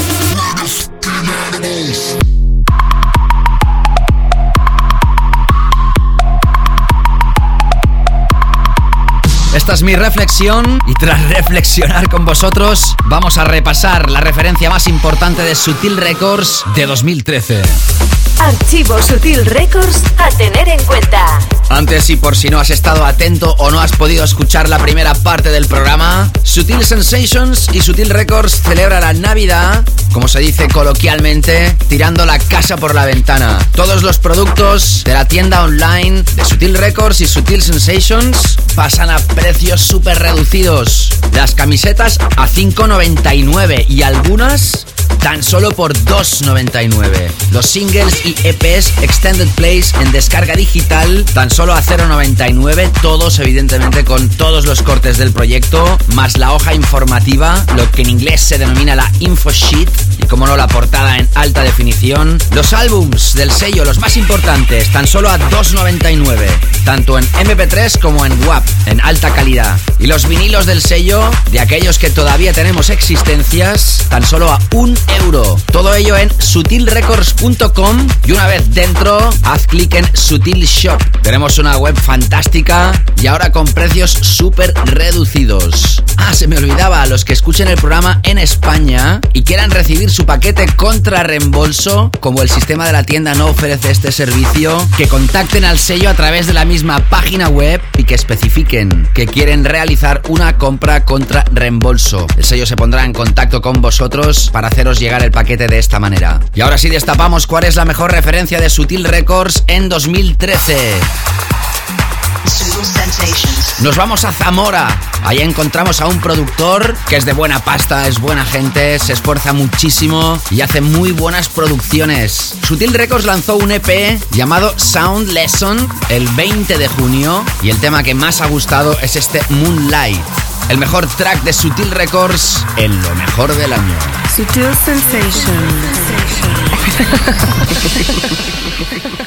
Esta es mi reflexión y tras reflexionar con vosotros vamos a repasar la referencia más importante de Sutil Records de 2013. Archivo Sutil Records a tener en cuenta. Antes y por si no has estado atento o no has podido escuchar la primera parte del programa, Sutil Sensations y Sutil Records celebra la Navidad, como se dice coloquialmente, tirando la casa por la ventana. Todos los productos de la tienda online de Sutil Records y Sutil Sensations pasan a precios súper reducidos. Las camisetas a 5,99 y algunas tan solo por 2,99. Los singles y EPs Extended Plays en descarga digital tan solo a 0,99, todos evidentemente con todos los cortes del proyecto, más la hoja informativa, lo que en inglés se denomina la info sheet y como no la portada en alta definición. Los álbums del sello, los más importantes, tan solo a 2,99, tanto en MP3 como en WAP, en alta calidad. Y los vinilos del sello, de aquellos que todavía tenemos existencias, tan solo a un euro. Todo ello en sutilrecords.com y una vez dentro, haz clic en Sutil Shop. Tenemos una web fantástica y ahora con precios súper reducidos. Ah, se me olvidaba, los que escuchen el programa en España y quieran recibir su paquete contra reembolso, como el sistema de la tienda no ofrece este servicio, que contacten al sello a través de la misma página web y que especifiquen que quieren realizar una compra contra reembolso. El sello se pondrá en contacto con vosotros para haceros llegar el paquete de esta manera. Y ahora sí destapamos cuál es la mejor referencia de Sutil Records en 2013. Nos vamos a Zamora. Ahí encontramos a un productor que es de buena pasta, es buena gente, se esfuerza muchísimo y hace muy buenas producciones. Sutil Records lanzó un EP llamado Sound Lesson el 20 de junio y el tema que más ha gustado es este Moonlight. El mejor track de Sutil Records en lo mejor del año. Sutil Sensation.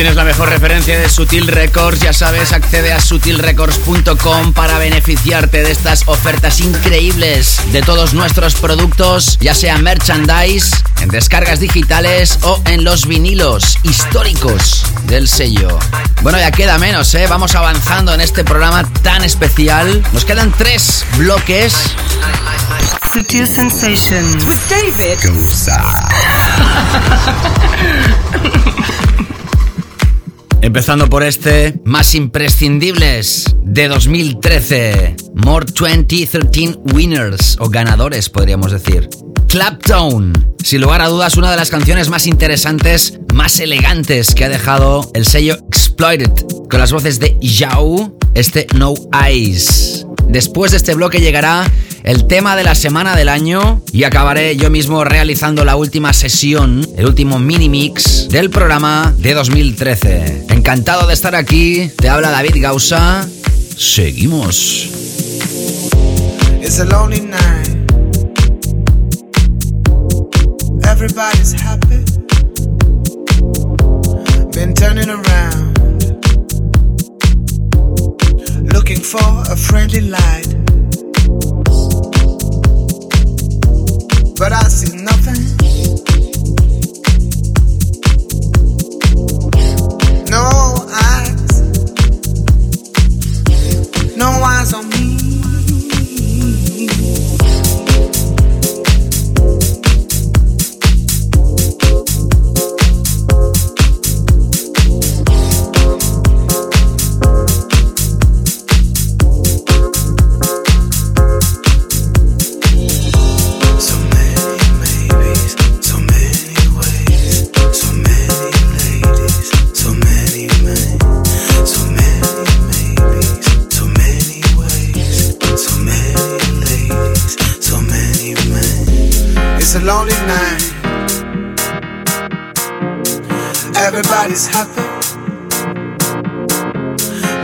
tienes la mejor referencia de Sutil Records, ya sabes, accede a sutilrecords.com para beneficiarte de estas ofertas increíbles de todos nuestros productos, ya sea merchandise, en descargas digitales o en los vinilos históricos del sello. Bueno, ya queda menos, ¿eh? Vamos avanzando en este programa tan especial. Nos quedan tres bloques. Sutil Sensations. With David. Empezando por este, más imprescindibles de 2013. More 2013 winners, o ganadores podríamos decir. Clapton, sin lugar a dudas una de las canciones más interesantes, más elegantes que ha dejado el sello Exploited, con las voces de Yao, este No Eyes. Después de este bloque llegará el tema de la semana del año y acabaré yo mismo realizando la última sesión, el último mini mix del programa de 2013. Encantado de estar aquí, te habla David Gausa. Seguimos. It's a lonely night. Everybody's happy. Been turning around. Looking for a friendly light. It's a lonely night. Everybody's happy.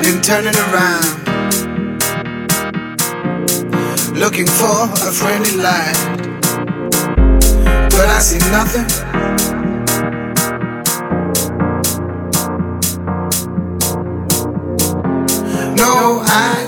Been turning around. Looking for a friendly light but I see nothing. No eyes,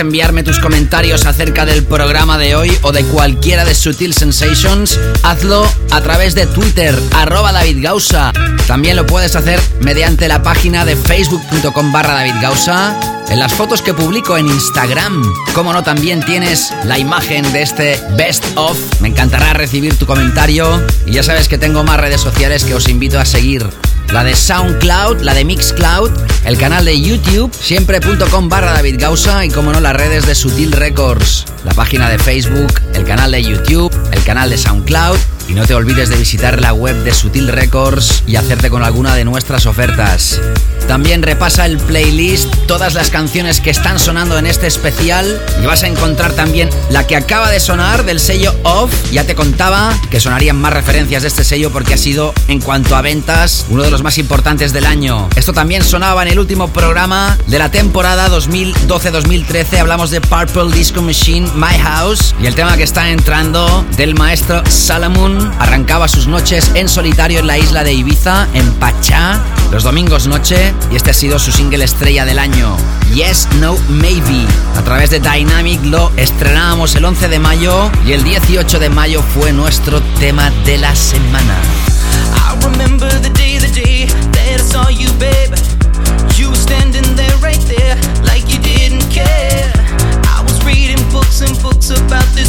enviarme tus comentarios acerca del programa de hoy o de cualquiera de Sutil Sensations. Hazlo a través de Twitter, arroba David Gausa. También lo puedes hacer mediante la página de facebook.com barra David. En las fotos que publico en Instagram, como no, también tienes la imagen de este Best of. Me encantará recibir tu comentario. Y ya sabes que tengo más redes sociales que os invito a seguir la de SoundCloud, la de Mixcloud, el canal de YouTube, siempre.com barra David Gausa y como no las redes de Sutil Records, la página de Facebook, el canal de YouTube, el canal de SoundCloud y no te olvides de visitar la web de Sutil Records y hacerte con alguna de nuestras ofertas. También repasa el playlist, todas las canciones que están sonando en este especial y vas a encontrar también la que acaba de sonar del sello Off. Ya te contaba que sonarían más referencias de este sello porque ha sido, en cuanto a ventas, uno de los más importantes del año. Esto también sonaba en el último programa de la temporada 2012-2013. Hablamos de Purple Disco Machine, My House y el tema que está entrando del maestro Arrancaba sus noches en solitario en la isla de Ibiza, en Pachá, los domingos noche y este ha sido su single estrella del año, Yes, No, Maybe. A través de Dynamic lo estrenábamos el 11 de mayo y el 18 de mayo fue nuestro tema de la semana. Books and books about this.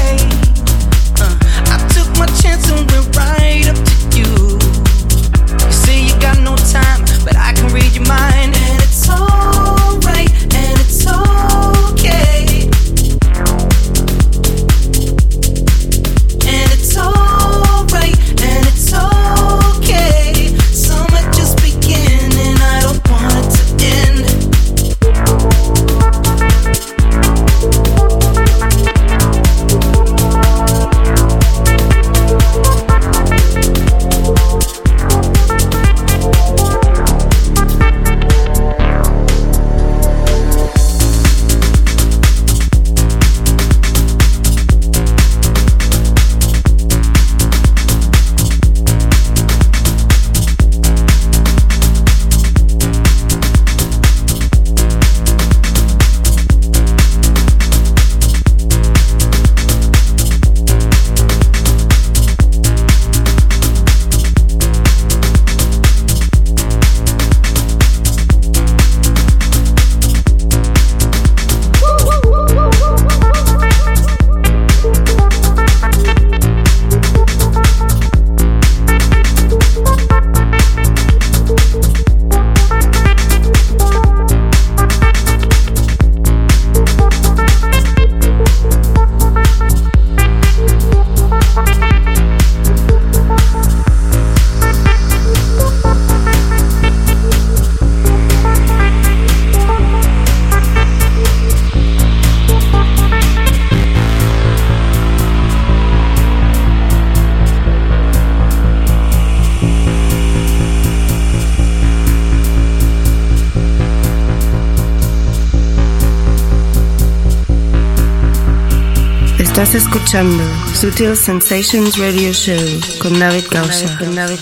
Estás escuchando Sutil Sensations Radio Show con David Gausa. Con. Con.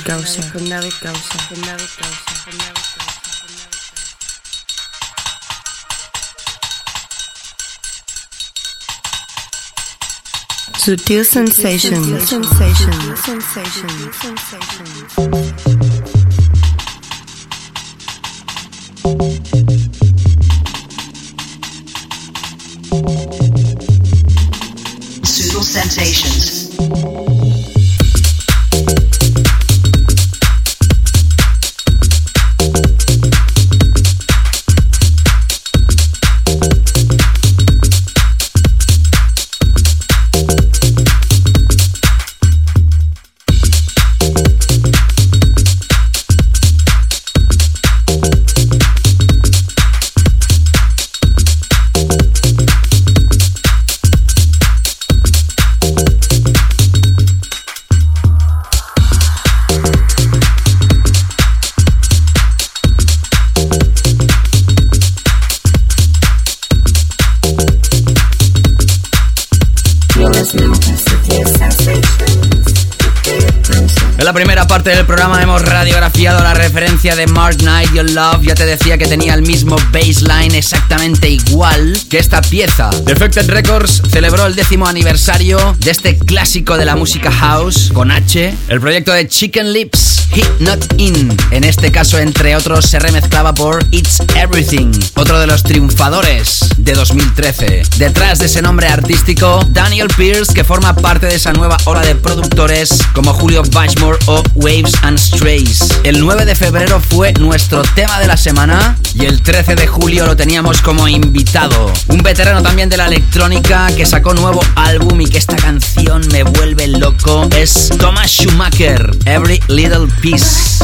Con Sutil Sensations. Sensations. Sensations. Sensations. Sensations. Parte del programa hemos radiografiado la referencia de Mark Knight, Your Love. Ya te decía que tenía el mismo baseline exactamente igual que esta pieza. Defected Records celebró el décimo aniversario de este clásico de la música house con H. El proyecto de Chicken Lips, Hit Not In. En este caso, entre otros, se remezclaba por It's Everything, otro de los triunfadores de 2013. Detrás de ese nombre artístico, Daniel Pierce, que forma parte de esa nueva ola de productores como Julio Bashmore o Waves and Strays. El 9 de febrero fue nuestro tema de la semana y el 13 de julio lo teníamos como invitado. Un veterano también de la electrónica que sacó nuevo álbum y que esta canción me vuelve loco es Thomas Schumacher, Every Little Piece.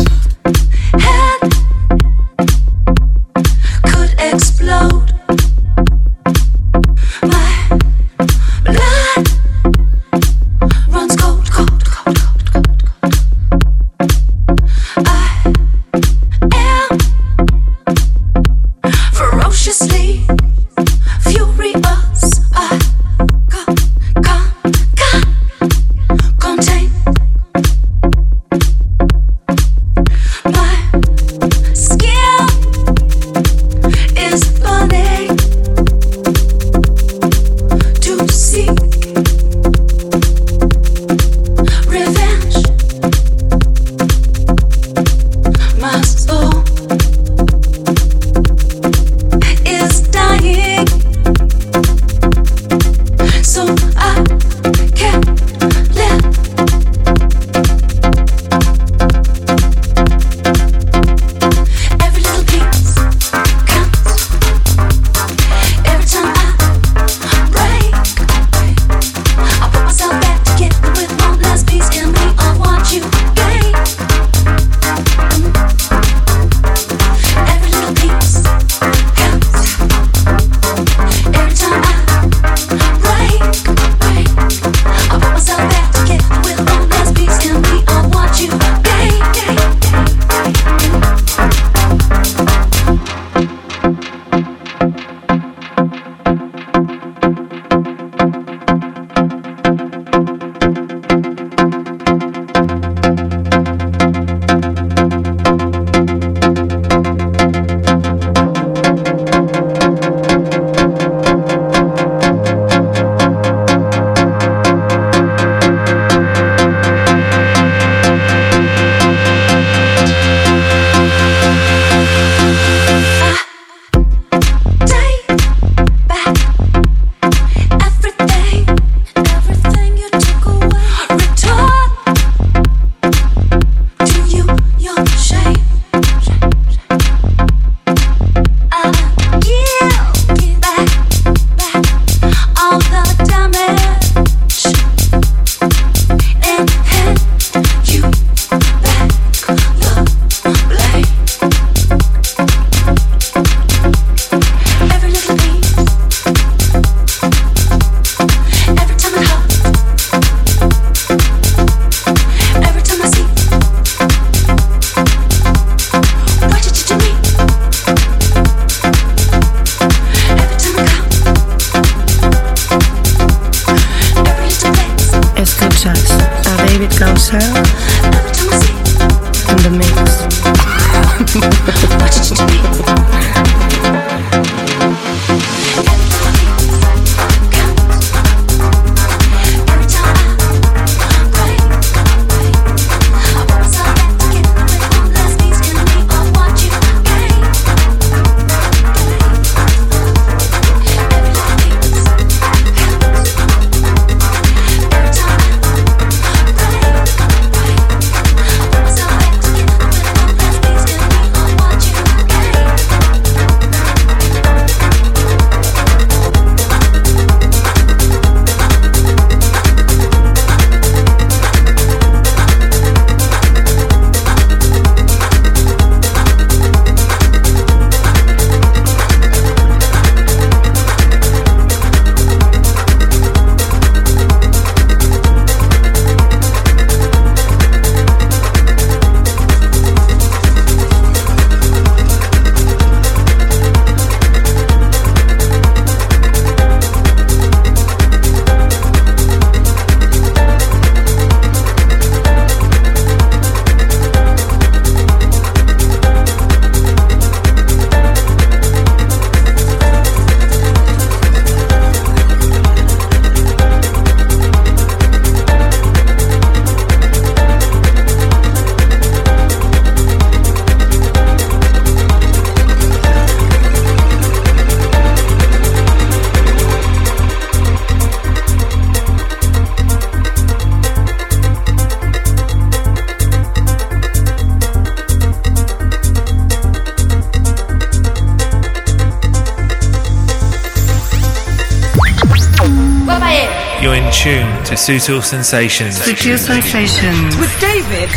Sutil Sensations. Sutil Sensations. With David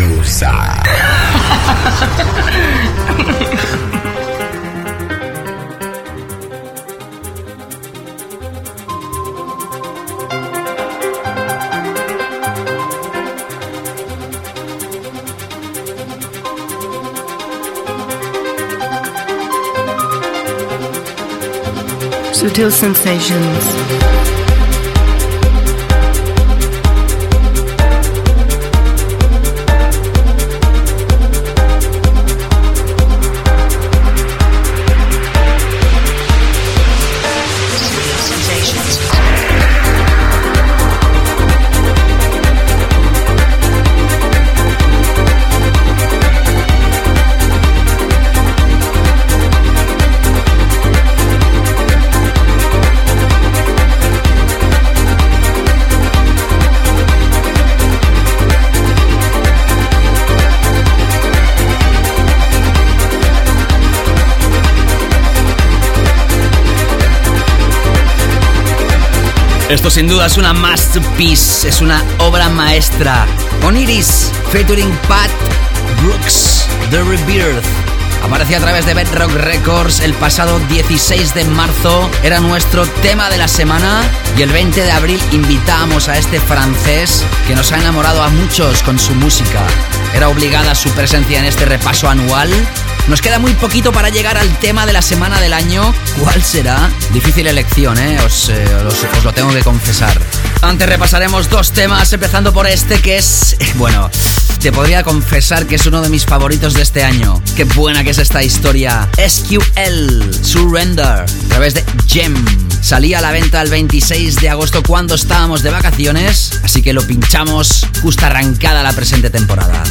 Sutil Sensations. Sin duda es una masterpiece, es una obra maestra. Oniris, featuring Pat Brooks, The Rebirth. Aparecía a través de Bedrock Records el pasado 16 de marzo. Era nuestro tema de la semana. Y el 20 de abril invitábamos a este francés que nos ha enamorado a muchos con su música. Era obligada su presencia en este repaso anual. Nos queda muy poquito para llegar al tema de la semana del año. ¿Cuál será? Difícil elección, ¿eh? Os, eh, lo tengo que confesar. Antes repasaremos dos temas, empezando por este que es... Bueno, te podría confesar que es uno de mis favoritos de este año. Qué buena que es esta historia. SQL, Surrender, a través de Gem. Salía a la venta el 26 de agosto cuando estábamos de vacaciones, así que lo pinchamos justo arrancada la presente temporada.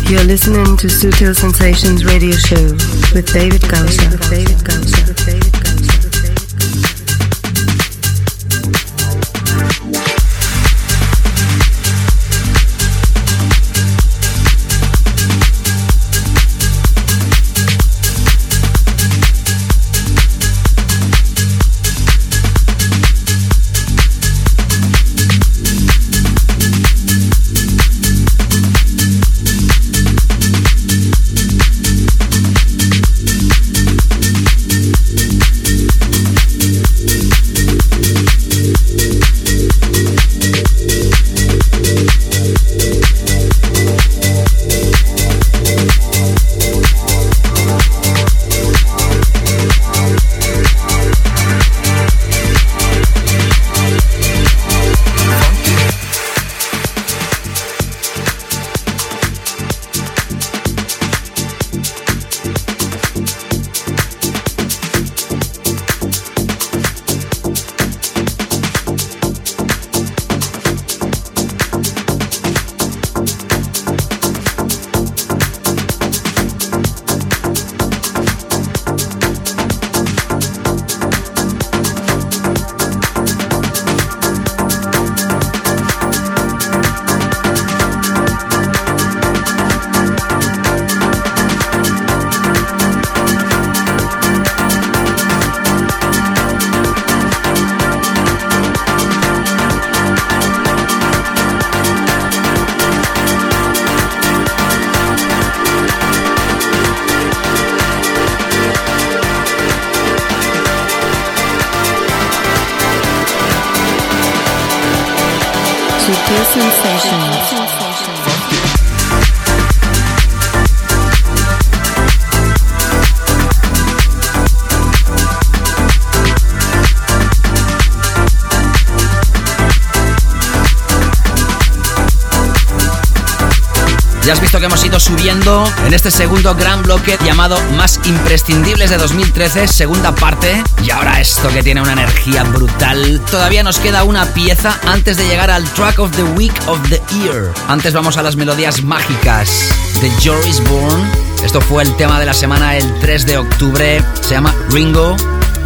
Ya has visto que hemos ido subiendo en este segundo gran bloque llamado Más imprescindibles de 2013, segunda parte. Y ahora esto que tiene una energía brutal. Todavía nos queda una pieza antes de llegar al track of the week of the year. Antes vamos a las melodías mágicas de Joris Bourne. Esto fue el tema de la semana el 3 de octubre. Se llama Ringo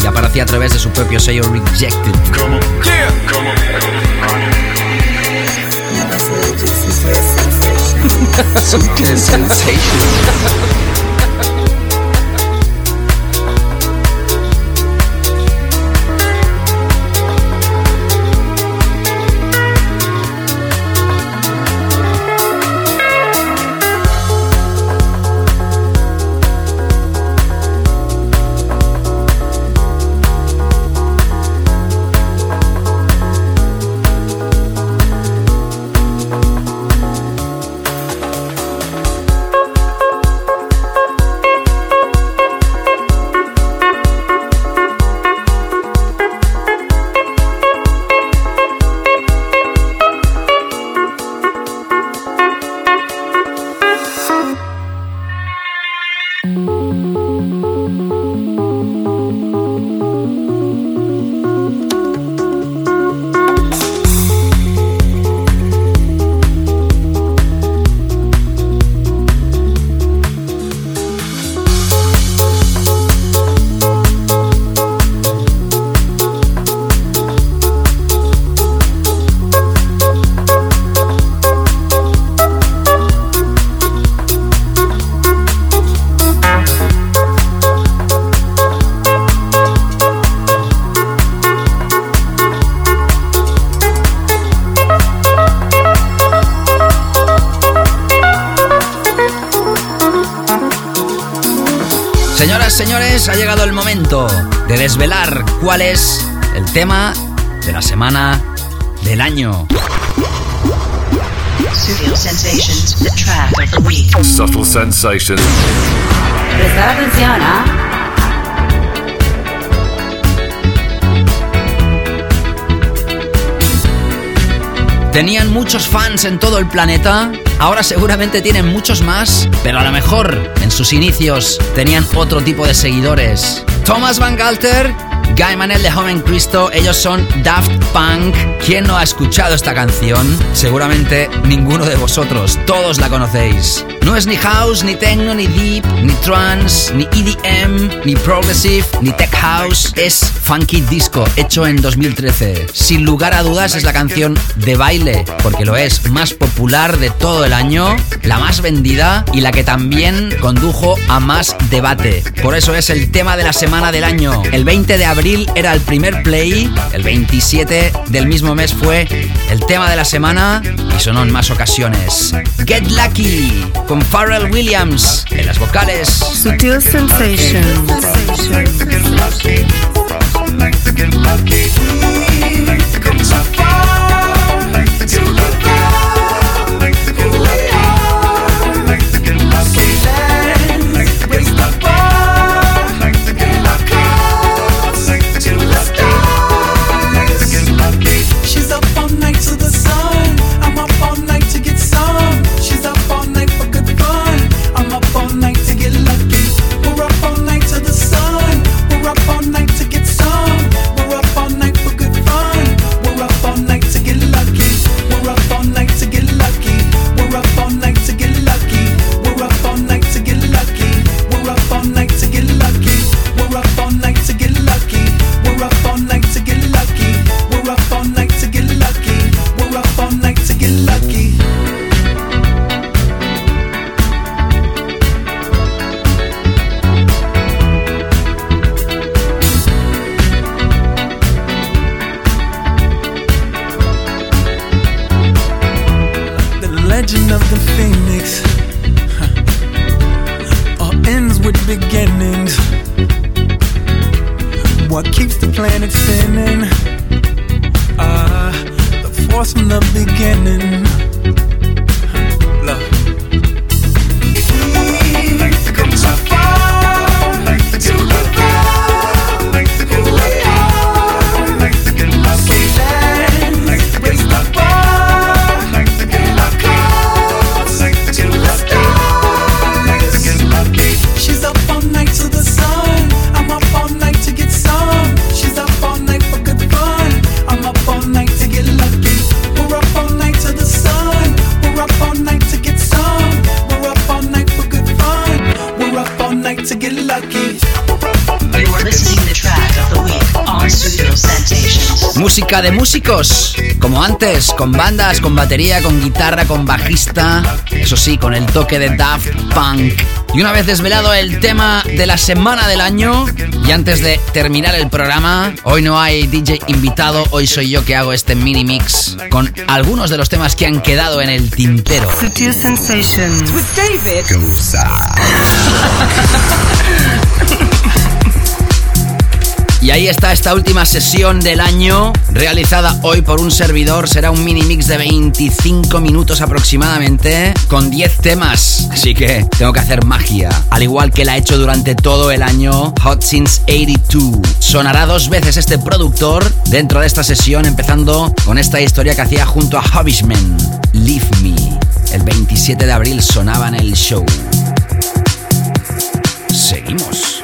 y aparecía a través de su propio sello Rejected. Sutil Sensations. Señoras, cuál es el tema de la semana del año. Studio Sensations, the track of the week. Subtle sensations. Prestar atención, ¿ah? Tenían muchos fans en todo el planeta, ahora seguramente tienen muchos más, pero a lo mejor en sus inicios tenían otro tipo de seguidores. Thomas Van Galter, Guy Manel de Joven Cristo, ellos son Daft Punk. ¿Quién no ha escuchado esta canción? Seguramente ninguno de vosotros, todos la conocéis. No es ni house, ni techno, ni deep, ni trance, ni EDM, ni progressive, ni tech house. Es funky disco, hecho en 2013. Sin lugar a dudas es la canción de baile, porque lo es más popular de todo el año, la más vendida y la que también condujo a más debate. Por eso es el tema de la semana del año. El 20 de abril era el primer play, el 27 del mismo mes fue el tema de la semana sonó en más ocasiones. Get Lucky con Pharrell Williams en las vocales. Sutil Sensations. Música de músicos, como antes, con bandas, con batería, con guitarra, con bajista, eso sí, con el toque de Daft Punk. Y una vez desvelado el tema de la semana del año, y antes de terminar el programa, hoy no hay DJ invitado, hoy soy yo que hago este mini mix con algunos de los temas que han quedado en el tintero. Sutil Sensations. With David. Y ahí está esta última sesión del año, realizada hoy por un servidor. Será un mini mix de 25 minutos aproximadamente, con 10 temas. Así que tengo que hacer magia, al igual que la he hecho durante todo el año, Hot Since 82. Sonará dos veces este productor dentro de esta sesión, empezando con esta historia que hacía junto a Hobbishman, Leave Me. El 27 de abril sonaba en el show. Seguimos.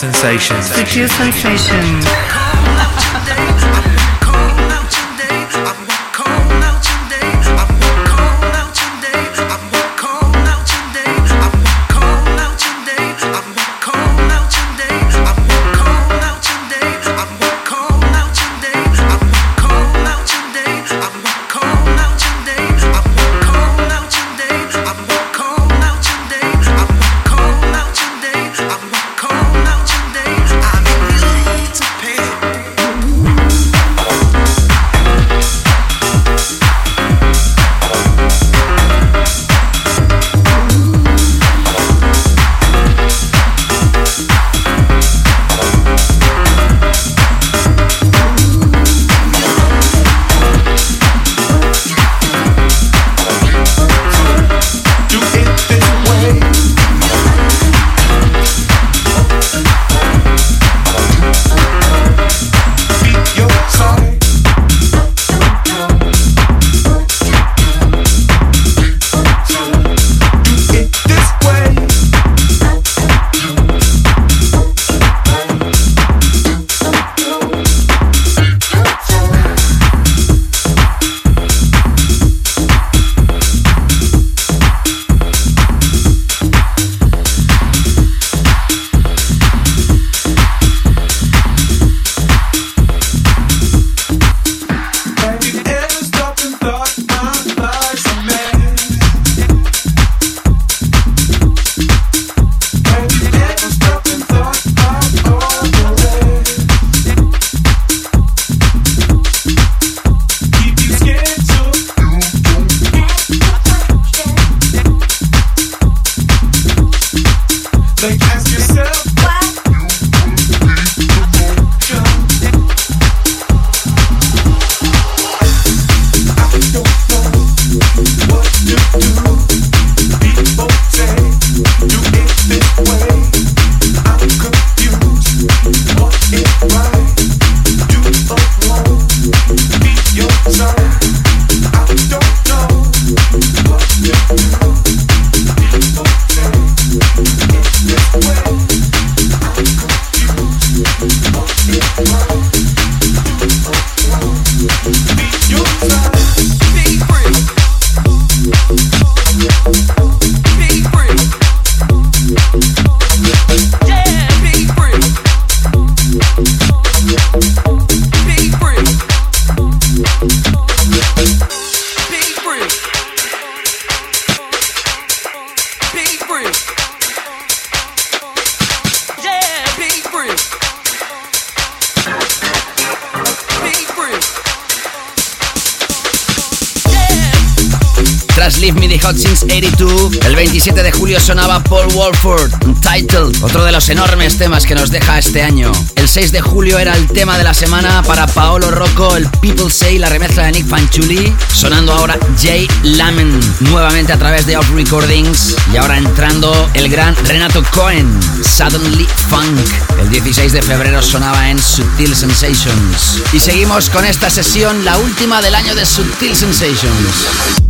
Sutil Sensations. Sutil Hot Since 82, el 27 de julio sonaba Paul Walford, Untitled, otro de los enormes temas que nos deja este año. El 6 de julio era el tema de la semana para Paolo Rocco, el People Say, la remezcla de Nick Fanchuli, sonando ahora Jay Lamen, nuevamente a través de Off Recordings, y ahora entrando el gran Renato Cohen, Suddenly Funk. El 16 de febrero sonaba en Subtil Sensations. Y seguimos con esta sesión, la última del año de Subtil Sensations.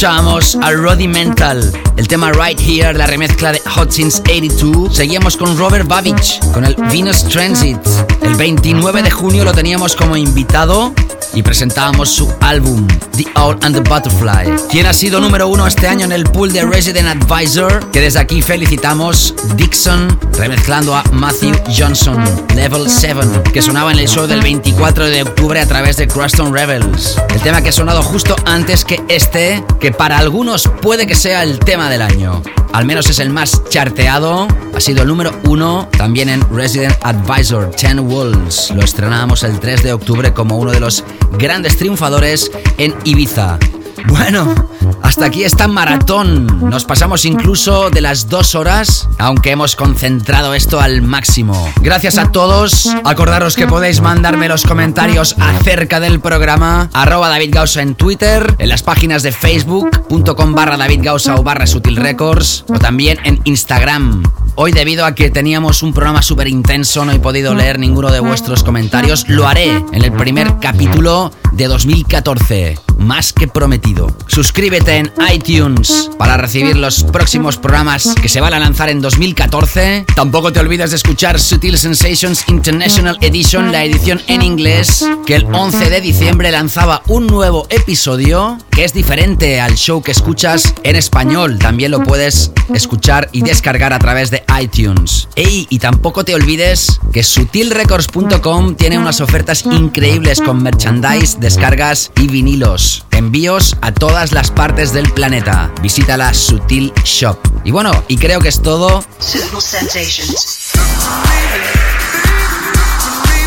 Cohen escuchamos a Roddy Mental, el tema Right Here, la remezcla de Since 82. Seguimos con Robert Babich, con el Venus Transit. El 29 de junio lo teníamos como invitado y presentábamos su álbum The Owl and the Butterfly. Quien ha sido número uno este año en el pool de Resident Advisor, que desde aquí felicitamos Dixon remezclando a Matthew Johnson, Level 7, que sonaba en el show del 24 de octubre a través de Cruston Rebels. El tema que ha sonado justo antes que este, que para algunos puede que sea el tema del año. Al menos es el más charteado. Ha sido el número uno también en Resident Advisor 10 Walls. Lo estrenábamos el 3 de octubre como uno de los grandes triunfadores en Ibiza. Bueno, hasta aquí esta maratón. Nos pasamos incluso de las dos horas, aunque hemos concentrado esto al máximo. Gracias a todos. Acordaros que podéis mandarme los comentarios acerca del programa. Arroba David Gausa en Twitter, en las páginas de facebook.com barra David Gausa o barra Sutil Records, o también en Instagram. Hoy debido a que teníamos un programa súper intenso, no he podido leer ninguno de vuestros comentarios. Lo haré en el primer capítulo de 2014. Más que prometido. Suscríbete en iTunes para recibir los próximos programas que se van a lanzar en 2014. Tampoco te olvides de escuchar Sutil Sensations International Edition, la edición en inglés, que el 11 de diciembre lanzaba un nuevo episodio que es diferente al show que escuchas en español. También lo puedes escuchar y descargar a través de iTunes. Ey, y tampoco te olvides que sutilrecords.com tiene unas ofertas increíbles con merchandise, descargas y vinilos. Envíos a todas las partes del planeta. Visita la Sutil Shop. Y bueno, y creo que es todo.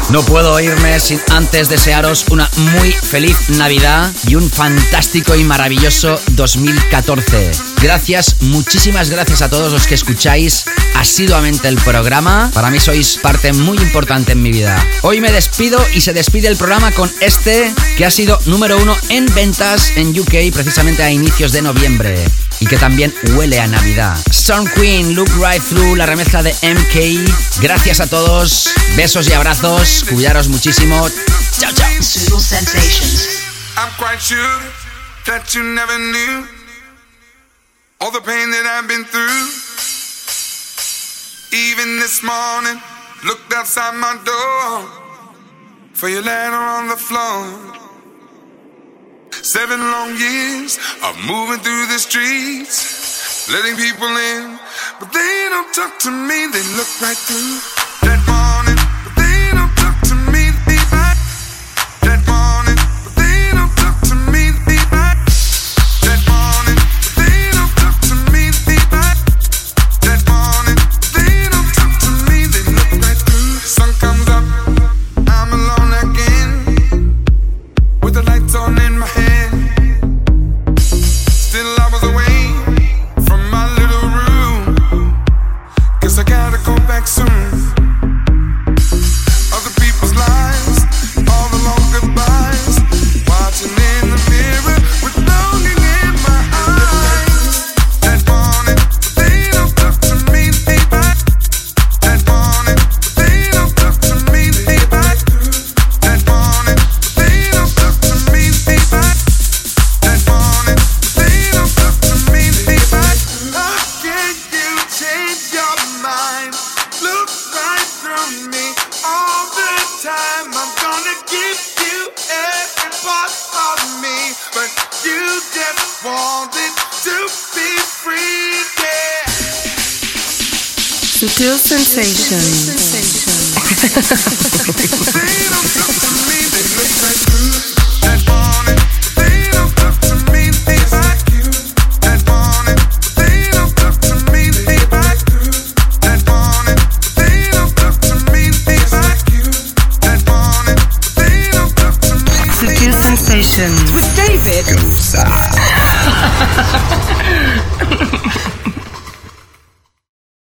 No puedo irme sin antes desearos una muy feliz Navidad y un fantástico y maravilloso 2014. Gracias, muchísimas gracias a todos los que escucháis asiduamente el programa. Para mí sois parte muy importante en mi vida. Hoy me despido y se despide el programa con este que ha sido número uno en ventas en UK precisamente a inicios de noviembre y que también huele a Navidad. Storm Queen, Look Right Through, la remezcla de MK. Gracias a todos, besos y abrazos, cuidaros muchísimo. Chao, chao. All the pain that I've been through. Even this morning, looked outside my door for your letter on the floor. Seven long years of moving through the streets, letting people in, but they don't talk to me. They look right through